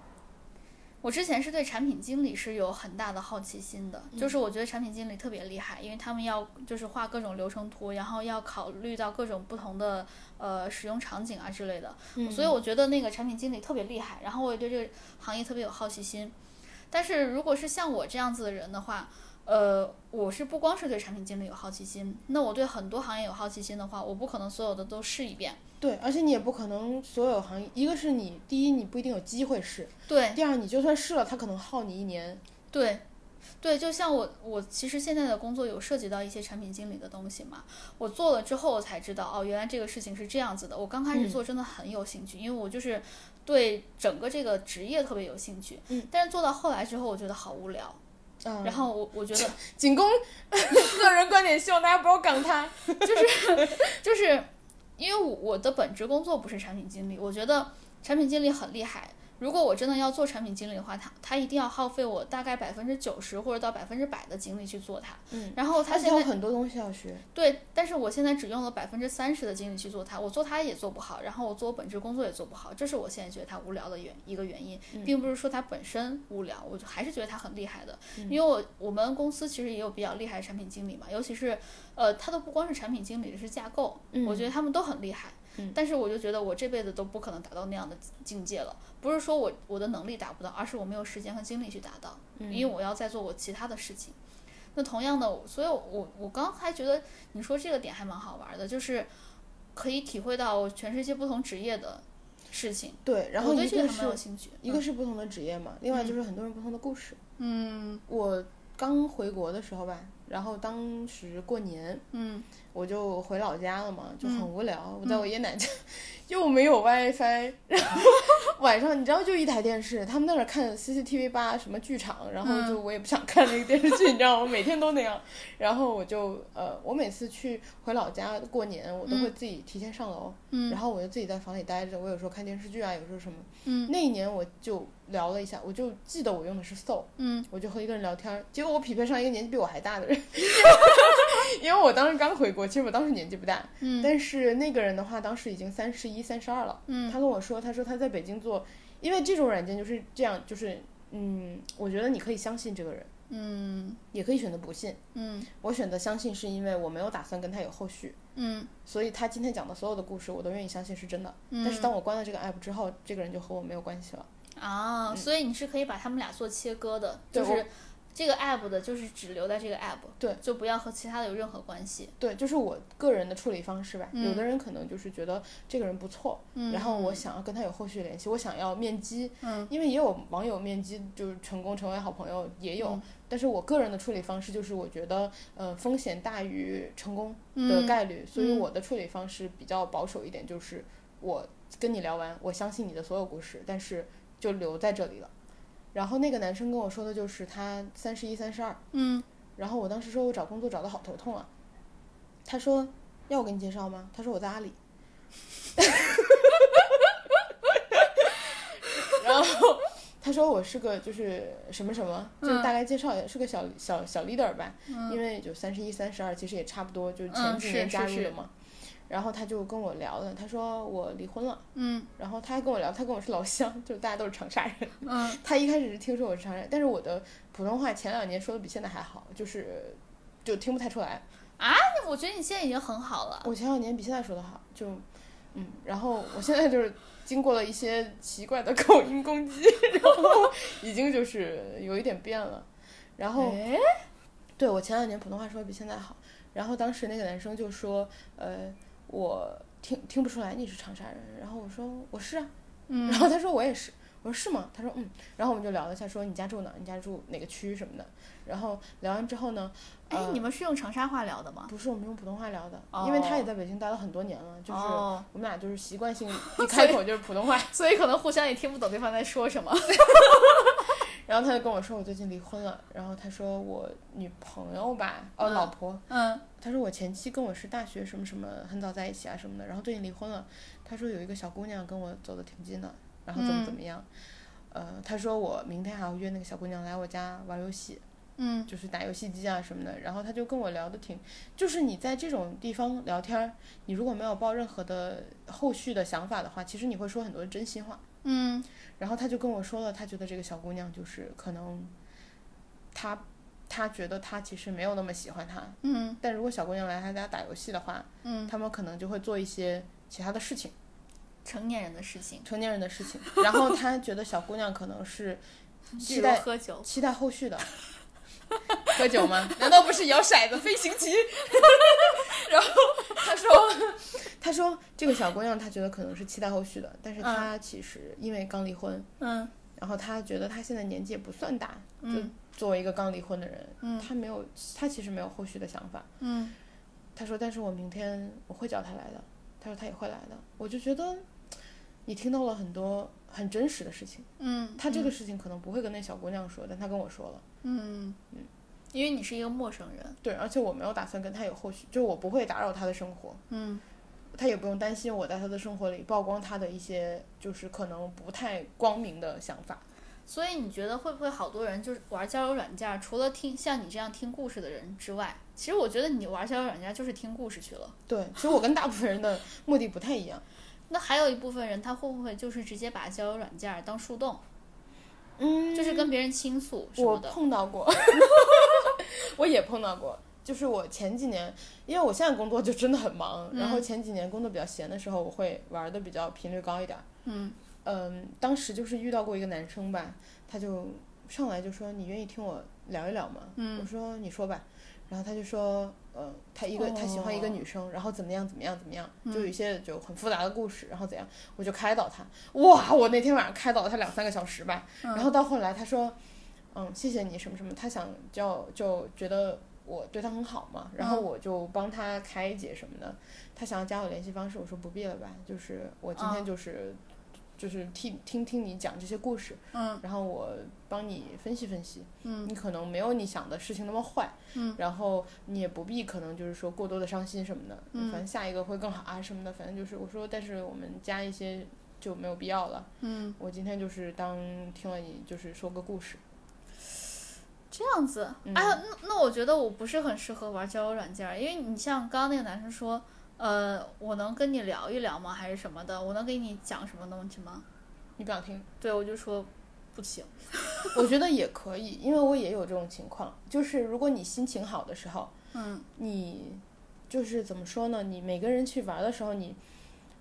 我之前是对产品经理是有很大的好奇心的，就是我觉得产品经理特别厉害，因为他们要就是画各种流程图，然后要考虑到各种不同的呃使用场景啊之类的，所以我觉得那个产品经理特别厉害，然后我也对这个行业特别有好奇心。但是如果是像我这样子的人的话，呃，我是不光是对产品经理有好奇心，那我对很多行业有好奇心的话，我不可能所有的都试一遍。对，而且你也不可能所有行业，一个是你第一你不一定有机会试，对第二你就算试了，他可能耗你一年。对，对，就像我我其实现在的工作有涉及到一些产品经理的东西嘛，我做了之后我才知道哦，原来这个事情是这样子的。我刚开始做真的很有兴趣，因为我就是对整个这个职业特别有兴趣。嗯，但是做到后来之后，我觉得好无聊。嗯，然后我我觉得 仅供 个人观点，希望大家不要港他。就是就是因为我我的本职工作不是产品经理，我觉得产品经理很厉害。如果我真的要做产品经理的话，他他一定要耗费我大概百分之九十或者到百分之百的精力去做它。嗯，然后他现在很多东西要学。对，但是我现在只用了百分之三十的精力去做它，我做它也做不好，然后我做我本职工作也做不好，这是我现在觉得它无聊的原一个原因，并不是说它本身无聊，我就还是觉得它很厉害的，因为我我们公司其实也有比较厉害的产品经理嘛，尤其是呃，他都不光是产品经理，是架构，我觉得他们都很厉害。但是我就觉得我这辈子都不可能达到那样的境界了，不是说我我的能力达不到，而是我没有时间和精力去达到，因为我要在做我其他的事情。那同样的，所以我我刚还觉得你说这个点还蛮好玩的，就是可以体会到全世界不同职业的事情。对，然后一个我对这个还蛮有是兴趣。一个是不同的职业嘛，另外就是很多人不同的故事。嗯我刚回国的时候吧，然后当时过年，嗯我就回老家了嘛，就很无聊。我在我爷爷奶奶家 又没有 WiFi，然后 晚上你知道就一台电视，他们在那儿看 CCTV 八什么剧场，然后就我也不想看那个电视剧，你知道吗？每天都那样。然后我就呃，我每次去回老家过年，我都会自己提前上楼，嗯然后我就自己在房里待着。我有时候看电视剧啊，有时候什么。嗯那一年我就聊了一下，我就记得我用的是 Soul，嗯我就和一个人聊天，结果我匹配上一个年纪比我还大的人，因为我当时刚回国，其实我当时年纪不大，嗯但是那个人的话，当时已经三十一、三十二了。嗯他跟我说，他说他在北京做，因为这种软件就是这样，就是嗯，我觉得你可以相信这个人，嗯也可以选择不信。嗯我选择相信，是因为我没有打算跟他有后续，嗯所以他今天讲的所有的故事，我都愿意相信是真的。嗯。但是当我关了这个 app 之后，这个人就和我没有关系了。啊，所以你是可以把他们俩做切割的，就是这个 app 的，就是只留在这个 app，对，就不要和其他的有任何关系。对，就是我个人的处理方式吧。嗯有的人可能就是觉得这个人不错，嗯然后我想要跟他有后续联系，我想要面基，嗯因为也有网友面基就是成功成为好朋友，也有。嗯但是我个人的处理方式就是，我觉得呃风险大于成功的嗯概率，所以嗯我的处理方式比较保守一点，就是我跟你聊完，我相信你的所有故事，但是就留在这里了。然后那个男生跟我说的就是他三十一、三十二，嗯。然后我当时说我找工作找的好头痛啊，他说要我给你介绍吗？他说我在阿里，然后他说我是个就是什么什么，就是大概介绍一下，是个小小小 leader 吧，因为就三十一、三十二，其实也差不多，就是前嗯几年加入的嘛。然后他就跟我聊了，他说我离婚了，嗯然后他还跟我聊，他跟我是老乡，就大家都是长沙人。嗯他一开始是听说我是长沙人，但是我的普通话前两年说的比现在还好，就是就听不太出来啊。我觉得你现在已经很好了。我前两年比现在说的好，就嗯，然后我现在就是经过了一些奇怪的口音攻击，然后已经就是有一点变了。然后哎，对我前两年普通话说的比现在好，然后当时那个男生就说，呃，我听听不出来你是长沙人，然后我说我是啊，嗯。然后他说我也是，我说是吗？他说嗯，然后我们就聊了一下，说你家住哪？儿？你家住哪个区什么的，然后聊完之后呢，哎，呃你们是用长沙话聊的吗？不是我们用普通话聊的，因为他也在北京待了很多年了，就是哦。我们俩就是习惯性 一开口就是普通话，所以可能互相也听不懂对方在说什么。然后他就跟我说我最近离婚了，然后他说我女朋友吧，哦嗯老婆，嗯他说我前妻跟我是大学什么什么很早在一起啊什么的，然后最近离婚了。他说有一个小姑娘跟我走的挺近的，然后怎么怎么样。呃，他说我明天还要约那个小姑娘来我家玩游戏，嗯就是打游戏机啊什么的。然后他就跟我聊的挺，就是你在这种地方聊天，你如果没有抱任何的后续的想法的话，其实你会说很多真心话。嗯然后他就跟我说了，他觉得这个小姑娘就是可能他他觉得他其实没有那么喜欢她，嗯但如果小姑娘来他家打游戏的话，嗯，他们可能就会做一些其他的事情，成年人的事情，成年人的事情。然后他觉得小姑娘可能是 期待喝酒。期待后续的。喝酒吗？难道不是摇骰子飞行棋？然后他说，他说这个小姑娘她觉得可能是期待后续的，但是她其实因为刚离婚，嗯然后她觉得她现在年纪也不算大，就嗯作为一个刚离婚的人，嗯她没有，她其实没有后续的想法。嗯她说：“但是我明天我会叫她来的。”她说她也会来的。我就觉得你听到了很多很真实的事情。嗯，他这个事情可能不会跟那小姑娘说，但他跟我说了。嗯因为你是一个陌生人。对，而且我没有打算跟他有后续，就我不会打扰他的生活，嗯他也不用担心我在他的生活里曝光他的一些就是可能不太光明的想法。所以你觉得会不会好多人就是玩交友软件，除了听像你这样听故事的人之外，其实我觉得你玩交友软件就是听故事去了。对，其实我跟大部分人的目的不太一样。那还有一部分人，他会不会就是直接把交友软件当树洞，嗯，就是跟别人倾诉什么的？碰到过，我也碰到过。就是我前几年，因为我现在工作就真的很忙，然后前几年工作比较闲的时候，我会玩的比较频率高一点。嗯嗯，当时就是遇到过一个男生吧，他就上来就说：“你愿意听我聊一聊吗？”嗯我说：“你说吧。”然后他就说：“呃，他一个、他喜欢一个哦女生，然后怎么样怎么样怎么样，嗯就有一些就很复杂的故事，然后怎样，我就开导他。哇，我那天晚上开导了他两三个小时吧。嗯然后到后来他说：“嗯，谢谢你什么什么。”他想叫就觉得我对他很好嘛，然后嗯我就帮他开解什么的。他想要加我联系方式，我说不必了吧，就是我今天嗯就是。就是听听听你讲这些故事，嗯。然后我帮你分析分析，嗯。你可能没有你想的事情那么坏，嗯。然后你也不必可能就是说过多的伤心什么的，嗯。反正下一个会更好啊什么的，反正就是我说，但是我们加一些就没有必要了。嗯，我今天就是当听了你就是说个故事，这样子。嗯。哎、那那我觉得我不是很适合玩交友软件，因为你像刚刚那个男生说，呃，我能跟你聊一聊吗？还是什么的？我能给你讲什么东西吗？你不想听？对，我就说不行。我觉得也可以，因为我也有这种情况，就是如果你心情好的时候，嗯你就是怎么说呢？你每个人去玩的时候，你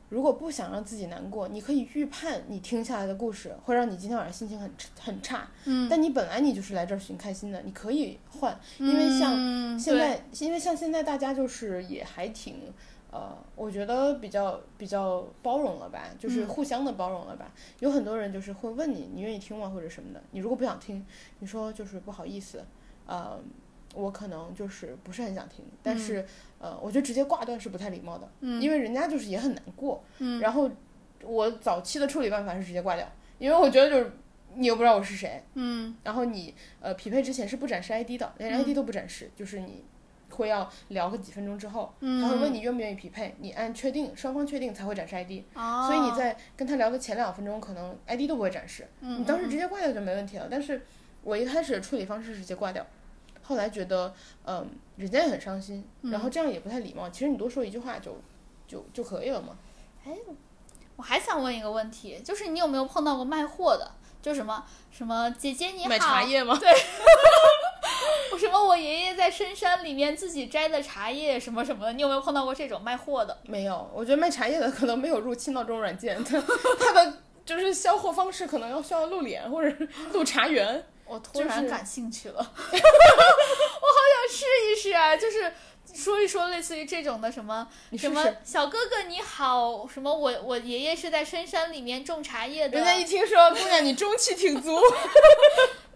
如果不想让自己难过，你可以预判你听下来的故事会让你今天晚上心情很很差。嗯，但你本来你就是来这儿寻开心的，你可以换，因为像嗯现在，因为像现在大家就是也还挺。呃，我觉得比较比较包容了吧，就是嗯互相的包容了吧。有很多人就是会问你，你愿意听吗，或者什么的。你如果不想听，你说就是不好意思，呃，我可能就是不是很想听，但是、呃，我觉得直接挂断是不太礼貌的，嗯因为人家就是也很难过。嗯然后我早期的处理办法是直接挂掉，因为我觉得就是你又不知道我是谁，嗯然后你呃匹配之前是不展示 ID 的，连 ID 都不展示，就是你会要聊个几分钟之后，嗯，他会问你愿不愿意匹配，你按确定，双方确定才会展示 ID，、哦，所以你在跟他聊的前两分钟可能 ID 都不会展示，嗯你当时直接挂掉就没问题了。但是我一开始的处理方式是直接挂掉，后来觉得嗯人家也很伤心，嗯然后这样也不太礼貌，其实你多说一句话就就就可以了嘛。哎我还想问一个问题，就是你有没有碰到过卖货的？就什么什么姐姐你好，买茶叶吗？我 什么我爷爷在深山里面自己摘的茶叶什么什么的，你有没有碰到过这种卖货的？没有，我觉得卖茶叶的可能没有入侵到这种软件，他他的就是销货方式可能要需要露脸或者是录茶园。我突然感兴趣了，我好想试一试啊！就是说一说类似于这种的什么什么。小哥哥你好，什么我我爷爷是在深山里面种茶叶的，人家一听说姑娘你中气挺足，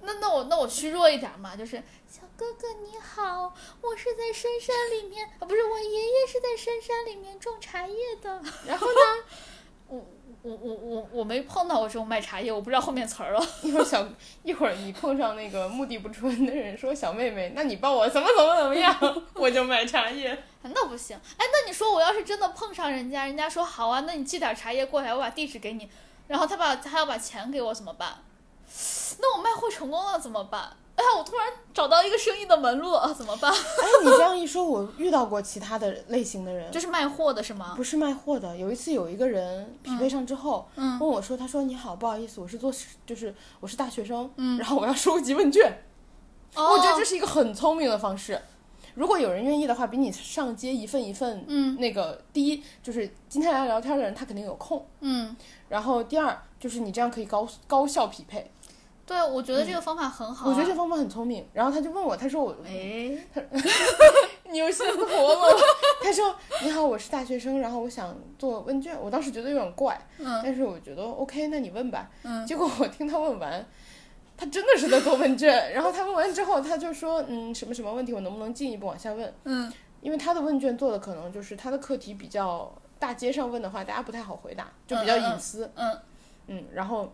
那那我那我虚弱一点嘛，就是小哥哥你好，我是在深山里面啊，不是我爷爷是在深山里面种茶叶的。然后呢，我我我我我没碰到过这种卖茶叶，我不知道后面词儿了。一会儿小一会儿你碰上那个目的不纯的人说小妹妹，那你帮我怎么怎么怎么样，我就买茶叶。那不行，哎，那你说我要是真的碰上人家，人家说好啊，那你寄点茶叶过来，我把地址给你，然后他把他要把钱给我怎么办？那我卖货成功了怎么办？哎呀，我突然找到一个生意的门路了，怎么办？哎，你这样一说，我遇到过其他的类型的人，就是卖货的是吗？不是卖货的。有一次有一个人匹配上之后，嗯问我说：“他说你好，不好意思，我是做就是我是大学生，嗯然后我要收集问卷。哦我觉得这是一个很聪明的方式。如果有人愿意的话，比你上街一份一份，嗯那个第一就是今天来聊天的人，他肯定有空。嗯，然后第二就是你这样可以高高效匹配，对，我觉得这个方法很好、啊我觉得这方法很聪明。然后他就问我，他说我哎，你有心思活吗。他说：“你好，我是大学生，然后我想做问卷。”我当时觉得有点怪，嗯但是我觉得 OK，那你问吧。嗯结果我听他问完，他真的是在做问卷。然后他问完之后，他就说：“嗯，什么什么问题，我能不能进一步往下问？”嗯因为他的问卷做的可能就是他的课题比较大街上问的话，大家不太好回答，就比较隐私。嗯嗯，然后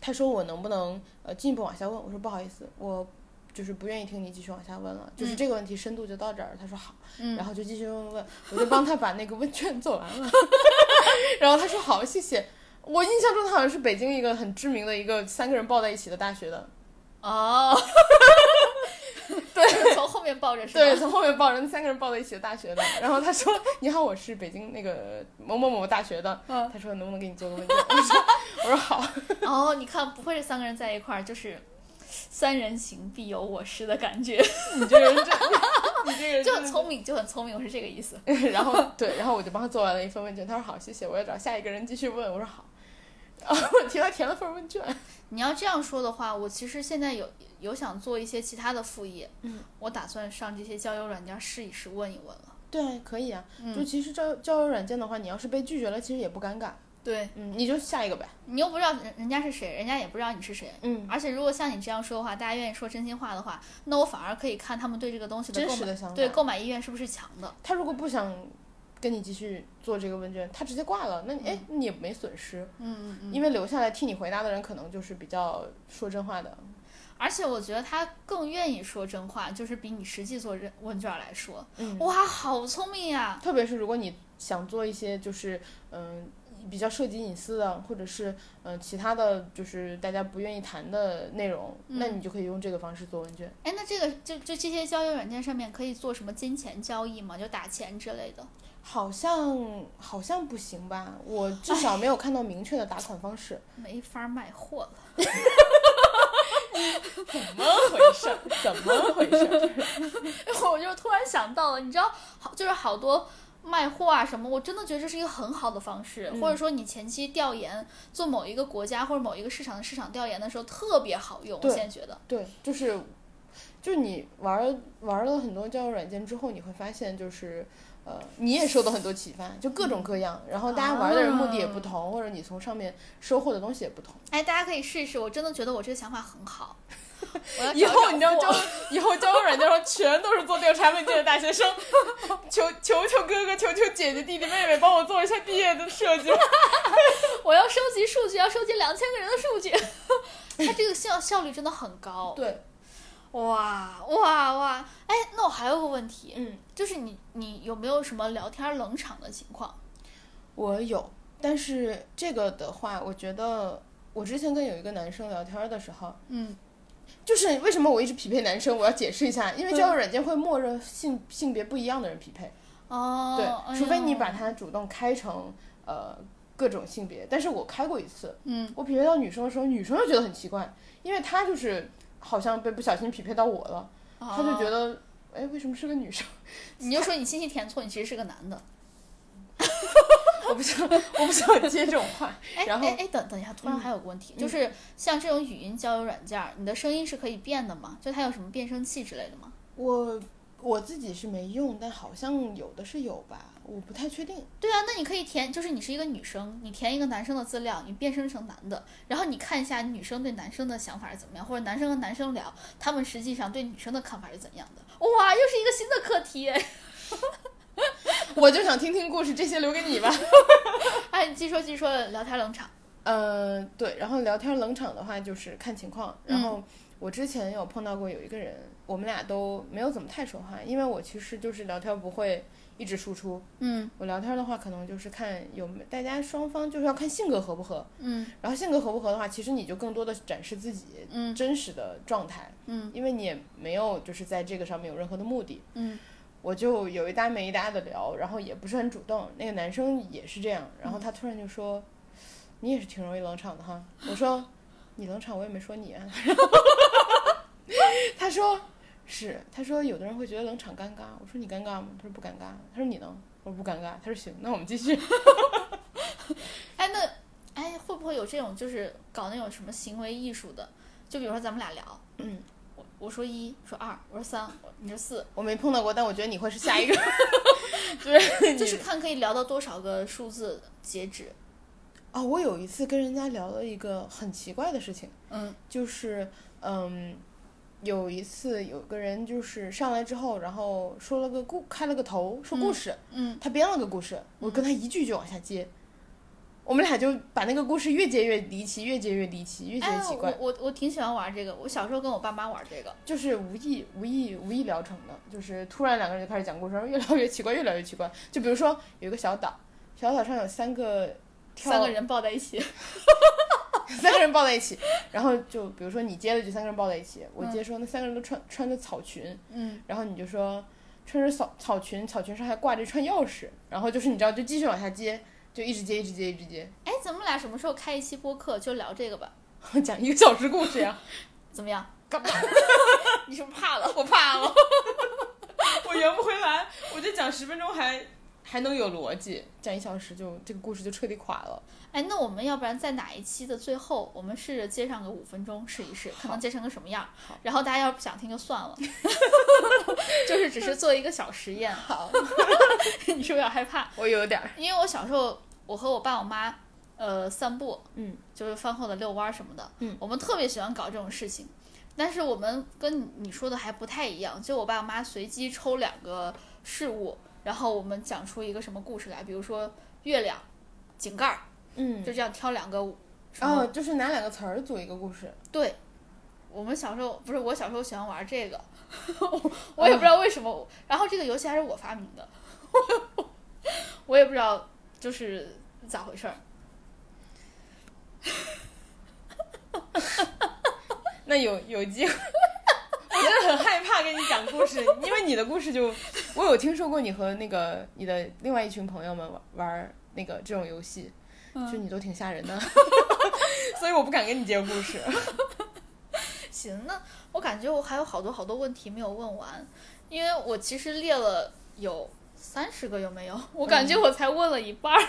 他说我能不能呃进一步往下问？我说不好意思，我就是不愿意听你继续往下问了，就是嗯这个问题深度就到这儿。他说好，嗯，然后就继续问问问，我就帮他把那个问卷做完了。然后他说好，谢谢。我印象中他好像是北京一个很知名的一个三个人抱在一起的大学的，哦，对，从后面抱着是吧？对，从后面抱着那三个人抱在一起的大学的。然后他说你好，我是北京那个某某某大学的。嗯他说能不能给你做个问卷？我说我说好。哦，你看，不会是三个人在一块儿，就是三人行必有我师的感觉，你这个人真，你这个人就很聪明，就很聪明，我是这个意思。然后对，然后我就帮他做完了一份问卷。他说好，谢谢，我要找下一个人继续问。我说好，然后我替他填了份问卷。你要这样说的话，我其实现在有有想做一些其他的副业，嗯，我打算上这些交友软件试一试，问一问了。对，可以啊。嗯就其实交交友软件的话，你要是被拒绝了，其实也不尴尬。对嗯，你就下一个呗。你又不知道人人家是谁，人家也不知道你是谁。嗯，而且如果像你这样说的话，大家愿意说真心话的话，那我反而可以看他们对这个东西的购买真实的想法。对购买意愿是不是强的。他如果不想跟你继续做这个问卷，他直接挂了，那你哎，你也没损失，嗯嗯嗯。因为留下来替你回答的人可能就是比较说真话的。而且我觉得他更愿意说真话，就是比你实际做问问卷来说，嗯，哇，好聪明呀！特别是如果你想做一些就是嗯。比较涉及隐私的，或者是嗯、呃其他的就是大家不愿意谈的内容，那嗯你就可以用这个方式做问卷。哎，那这个就就这些交友软件上面可以做什么金钱交易吗？就打钱之类的？好像好像不行吧？我至少没有看到明确的打款方式。没法卖货了。怎么回事？怎么回事？我就突然想到了，你知道，好就是好多卖货啊什么，我真的觉得这是一个很好的方式，嗯或者说你前期调研做某一个国家或者某一个市场的市场调研的时候特别好用。我现在觉得，对，就是，就是你玩玩了很多交友软件之后，你会发现就是。呃，你也受到很多启发，就各种各样，然后大家玩的人目的也不同，或者你从上面收获的东西也不同。哎，大家可以试一试，我真的觉得我这个想法很好。我要以后你知道交以后交友软件上全都是做调查问卷的大学生，求求求哥哥，求求姐姐、弟弟、妹妹，帮我做一下毕业的设计。我要收集数据，要收集两千个人的数据，它这个效效率真的很高。对，哇哇哇！哎，那我还有个问题，嗯，就是你你有没有什么聊天冷场的情况？我有，但是这个的话，我觉得我之前跟有一个男生聊天的时候，嗯就是为什么我一直匹配男生，我要解释一下，因为交友软件会默认性性别不一样的人匹配，哦，对，哎除非你把它主动开成呃各种性别，但是我开过一次，嗯我匹配到女生的时候，女生就觉得很奇怪，因为她就是好像被不小心匹配到我了，他就觉得，哎，为什么是个女生？你就说你信息填错，你其实是个男的。我不想，我不想接这种话。哎然后哎哎，等等一下，突然还有个问题，就是像这种语音交友软件儿，你的声音是可以变的吗？就它有什么变声器之类的吗？我我自己是没用，但好像有的是有吧，我不太确定。对啊，那你可以填，就是你是一个女生，你填一个男生的资料，你变身成男的，然后你看一下女生对男生的想法是怎么样，或者男生和男生聊，他们实际上对女生的看法是怎样的？哇，又是一个新的课题哎！我就想听听故事，这些留给你吧。哎，你继续说，继续说，聊天冷场。嗯，对，然后聊天冷场的话就是看情况。然嗯后我之前有碰到过有一个人，我们俩都没有怎么太说话，因为我其实就是聊天不会一直输出。嗯我聊天的话，可能就是看有没大家双方就是要看性格合不合。嗯然后性格合不合的话，其实你就更多的展示自己嗯真实的状态，嗯因为你也没有就是在这个上面有任何的目的。嗯我就有一搭没一搭的聊，然后也不是很主动。那个男生也是这样，然后他突然就说：“你也是挺容易冷场的哈。”我说：“你冷场，我也没说你啊。” 他说：“是。”他说：“有的人会觉得冷场尴尬。”我说：“你尴尬吗？”他说：“不尴尬。”他说：“你呢？”我说：“不尴尬。”他说：“行，那我们继续。哎，那哎会不会有这种就是搞那种什么行为艺术的？就比如说咱们俩聊，嗯，我我说一，说二，我说三，我你说四，”我没碰到过，但我觉得你会是下一个。就是就是看可以聊到多少个数字截止。哦，我有一次跟人家聊了一个很奇怪的事情。嗯就是嗯，有一次有个人就是上来之后，然后说了个故开了个头，说故事，嗯他编了个故事，我跟他一句就往下接，我们俩就把那个故事越接越离奇，越接越离奇，越接越哎，奇怪，我我我挺喜欢玩这个，我小时候跟我爸妈玩这个。就是无意无意无意聊成的，就是突然两个人就开始讲故事，然后越聊越奇怪，越聊越奇怪。就比如说有一个小岛，小岛上有三个跳三个人抱在一起，三个人抱在一起，然后就比如说你接了句三个人抱在一起，我接说那三个人都穿穿着草裙，嗯，然后你就说穿着草草裙，草裙上还挂着一串钥匙，然后就是你知道就继续往下接，就一直接一直接一直接，哎，咱们俩什么时候开一期播客就聊这个吧？讲一个小时故事呀、怎么样？干嘛？你是不是怕了？我怕了，我圆不回来，我就讲十分钟还还能有逻辑，讲一小时就这个故事就彻底垮了。哎，那我们要不然在哪一期的最后，我们试着接上个五分钟试一试，看能接成个什么样好。然后大家要是不想听就算了，就是只是做一个小实验。好，你是不是有点害怕？我有点儿，因为我小时候，我和我爸我妈，呃，散步，嗯，就是饭后的遛弯儿什么的，嗯我们特别喜欢搞这种事情。但是我们跟你说的还不太一样，就我爸我妈随机抽两个事物，然后我们讲出一个什么故事来，比如说月亮、井盖儿，嗯就这样挑两个哦，就是拿两个词儿组一个故事。对，我们小时候不是我小时候喜欢玩这个，我也不知道为什么。然后这个游戏还是我发明的，我也不知道就是咋回事儿。那有有机会，我真的很害怕跟你讲故事，因为你的故事就，我有听说过你和那个你的另外一群朋友们玩玩那个这种游戏，就你都挺吓人的，所以我不敢跟你接故事。行，那我感觉我还有好多好多问题没有问完，因为我其实列了有三十个，有没有？我感觉我才问了一半儿，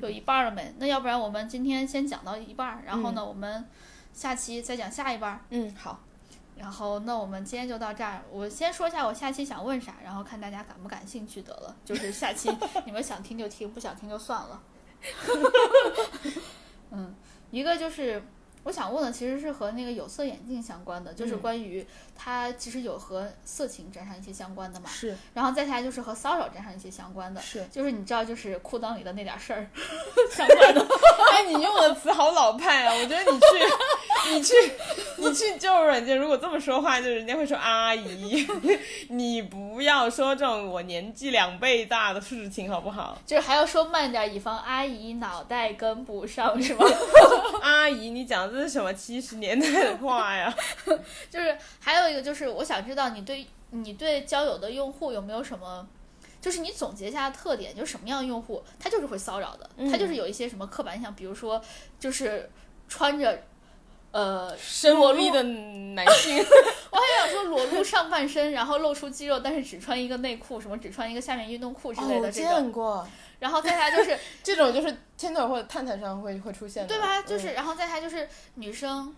有一半儿了没？那要不然我们今天先讲到一半儿，然后呢，我们下期再讲下一半儿。嗯，好，然后，那我们今天就到这儿。我先说一下我下期想问啥，然后看大家感不感兴趣得了。就是下期你们想听就听，不想听就算了。嗯，一个就是我想问的，其实是和那个有色眼镜相关的，就是嗯关于它其实有和色情沾上一些相关的嘛。是然后再下来就是和骚扰沾上一些相关的，是，就是你知道，就是裤裆里的那点事儿 相关的。哎，你用的词好老派啊！我觉得你去，你去，你去交友软件，如果这么说话，就人家会说阿姨，你不要说这种我年纪两倍大的事情，好不好？就是还要说慢点，以防阿姨脑袋跟不上，是吗？阿姨，你讲的这是什么七十年代的话呀？就是还有一个就是，我想知道你对你对交友的用户有没有什么，就是你总结一下特点，就是什么样的用户他就是会骚扰的，他就是有一些什么刻板印象，比如说就是穿着呃，生裸露的男性，我还想说裸露上半身，然后露出肌肉，但是只穿一个内裤，什么只穿一个下面运动裤之类哦，的这种。见过然后再下来就是 这种，就是 Tinder 或者探探上会会出现的，对吧？就嗯是，然后再下来就是女生，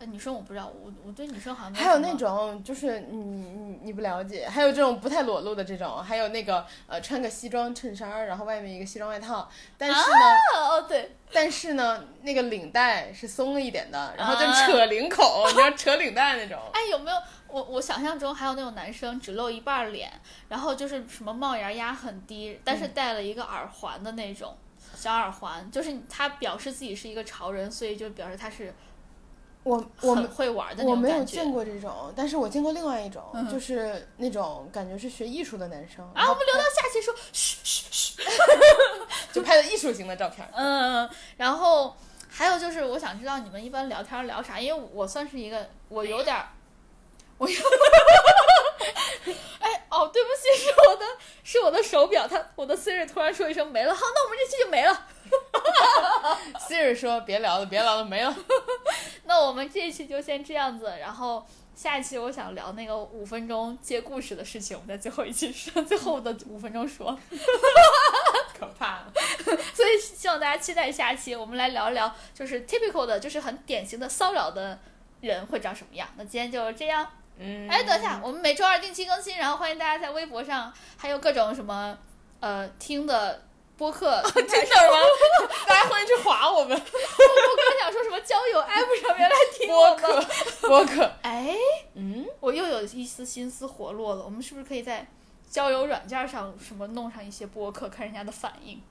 呃，女生我不知道，我我对女生好像还有那种就是你你你不了解，还有这种不太裸露的这种，还有那个呃穿个西装衬衫，然后外面一个西装外套，但是呢、哦哦对，但是呢那个领带是松了一点的，然后就啊扯领口，你知道扯领带那种。哎，有没有我我想象中还有那种男生只露一半脸，然后就是什么帽檐压很低，但是嗯戴了一个耳环的那种小耳环，就是他表示自己是一个潮人，所以就表示他是我我很会玩的那我没有。见过这种，但是我见过另外一种，嗯就是那种感觉是学艺术的男生，啊，我们留到下期说，嘘嘘嘘。就拍的艺术型的照片。嗯，然后还有就是，我想知道你们一般聊天聊啥？因为我算是一个，我有点儿，我有，哎哦，对不起，是我的，是我的手表，它我的 Siri 突然说一声没了，好，那我们这期就没了。Siri 说别聊了，别聊了，没了。那我们这一期就先这样子，然后下一期我想聊那个五分钟接故事的事情，我们在最后一期说，最后的五分钟说。可怕了。所以希望大家期待下期，我们来聊一聊，就是 typical 的，就是很典型的骚扰的人会长什么样。那今天就这样。嗯，哎，等一下，我们每周二定期更新，然后欢迎大家在微博上，还有各种什么呃听的播客 平台上真的吗？大家欢迎去划我们 我刚想说什么交友 app 上面来听播。客，播客。哎，嗯，我又有一丝心思活络了，我们是不是可以在交友软件上什么弄上一些播客，看人家的反应？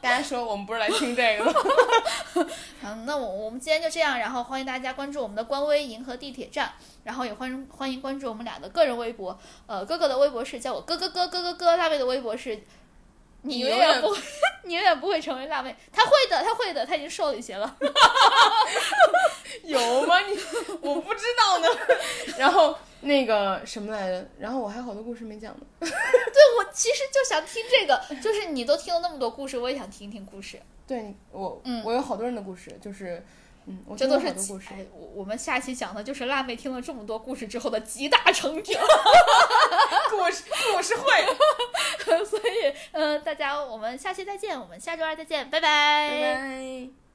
大家说我们不是来听这个的。嗯，那我我们今天就这样，然后欢迎大家关注我们的官微“银河地铁站”，然后也欢迎欢迎关注我们俩的个人微博。呃，哥哥的微博是叫我哥哥哥哥哥哥，辣妹的微博是。你永远不会，你永远不会成为辣妹。他会的，他会的，他已经瘦了一些了。有吗？你我不知道呢。然后那个什么来着？然后我还有好多故事没讲呢。对，我其实就想听这个，就是你都听了那么多故事，我也想听一听故事。对我，嗯我有好多人的故事，就是，嗯，我这都是故事。哎，我我们下期讲的就是辣妹听了这么多故事之后的集大成者。故事故事会，所以，呃，大家我们下期再见，我们下周二再见，拜拜拜。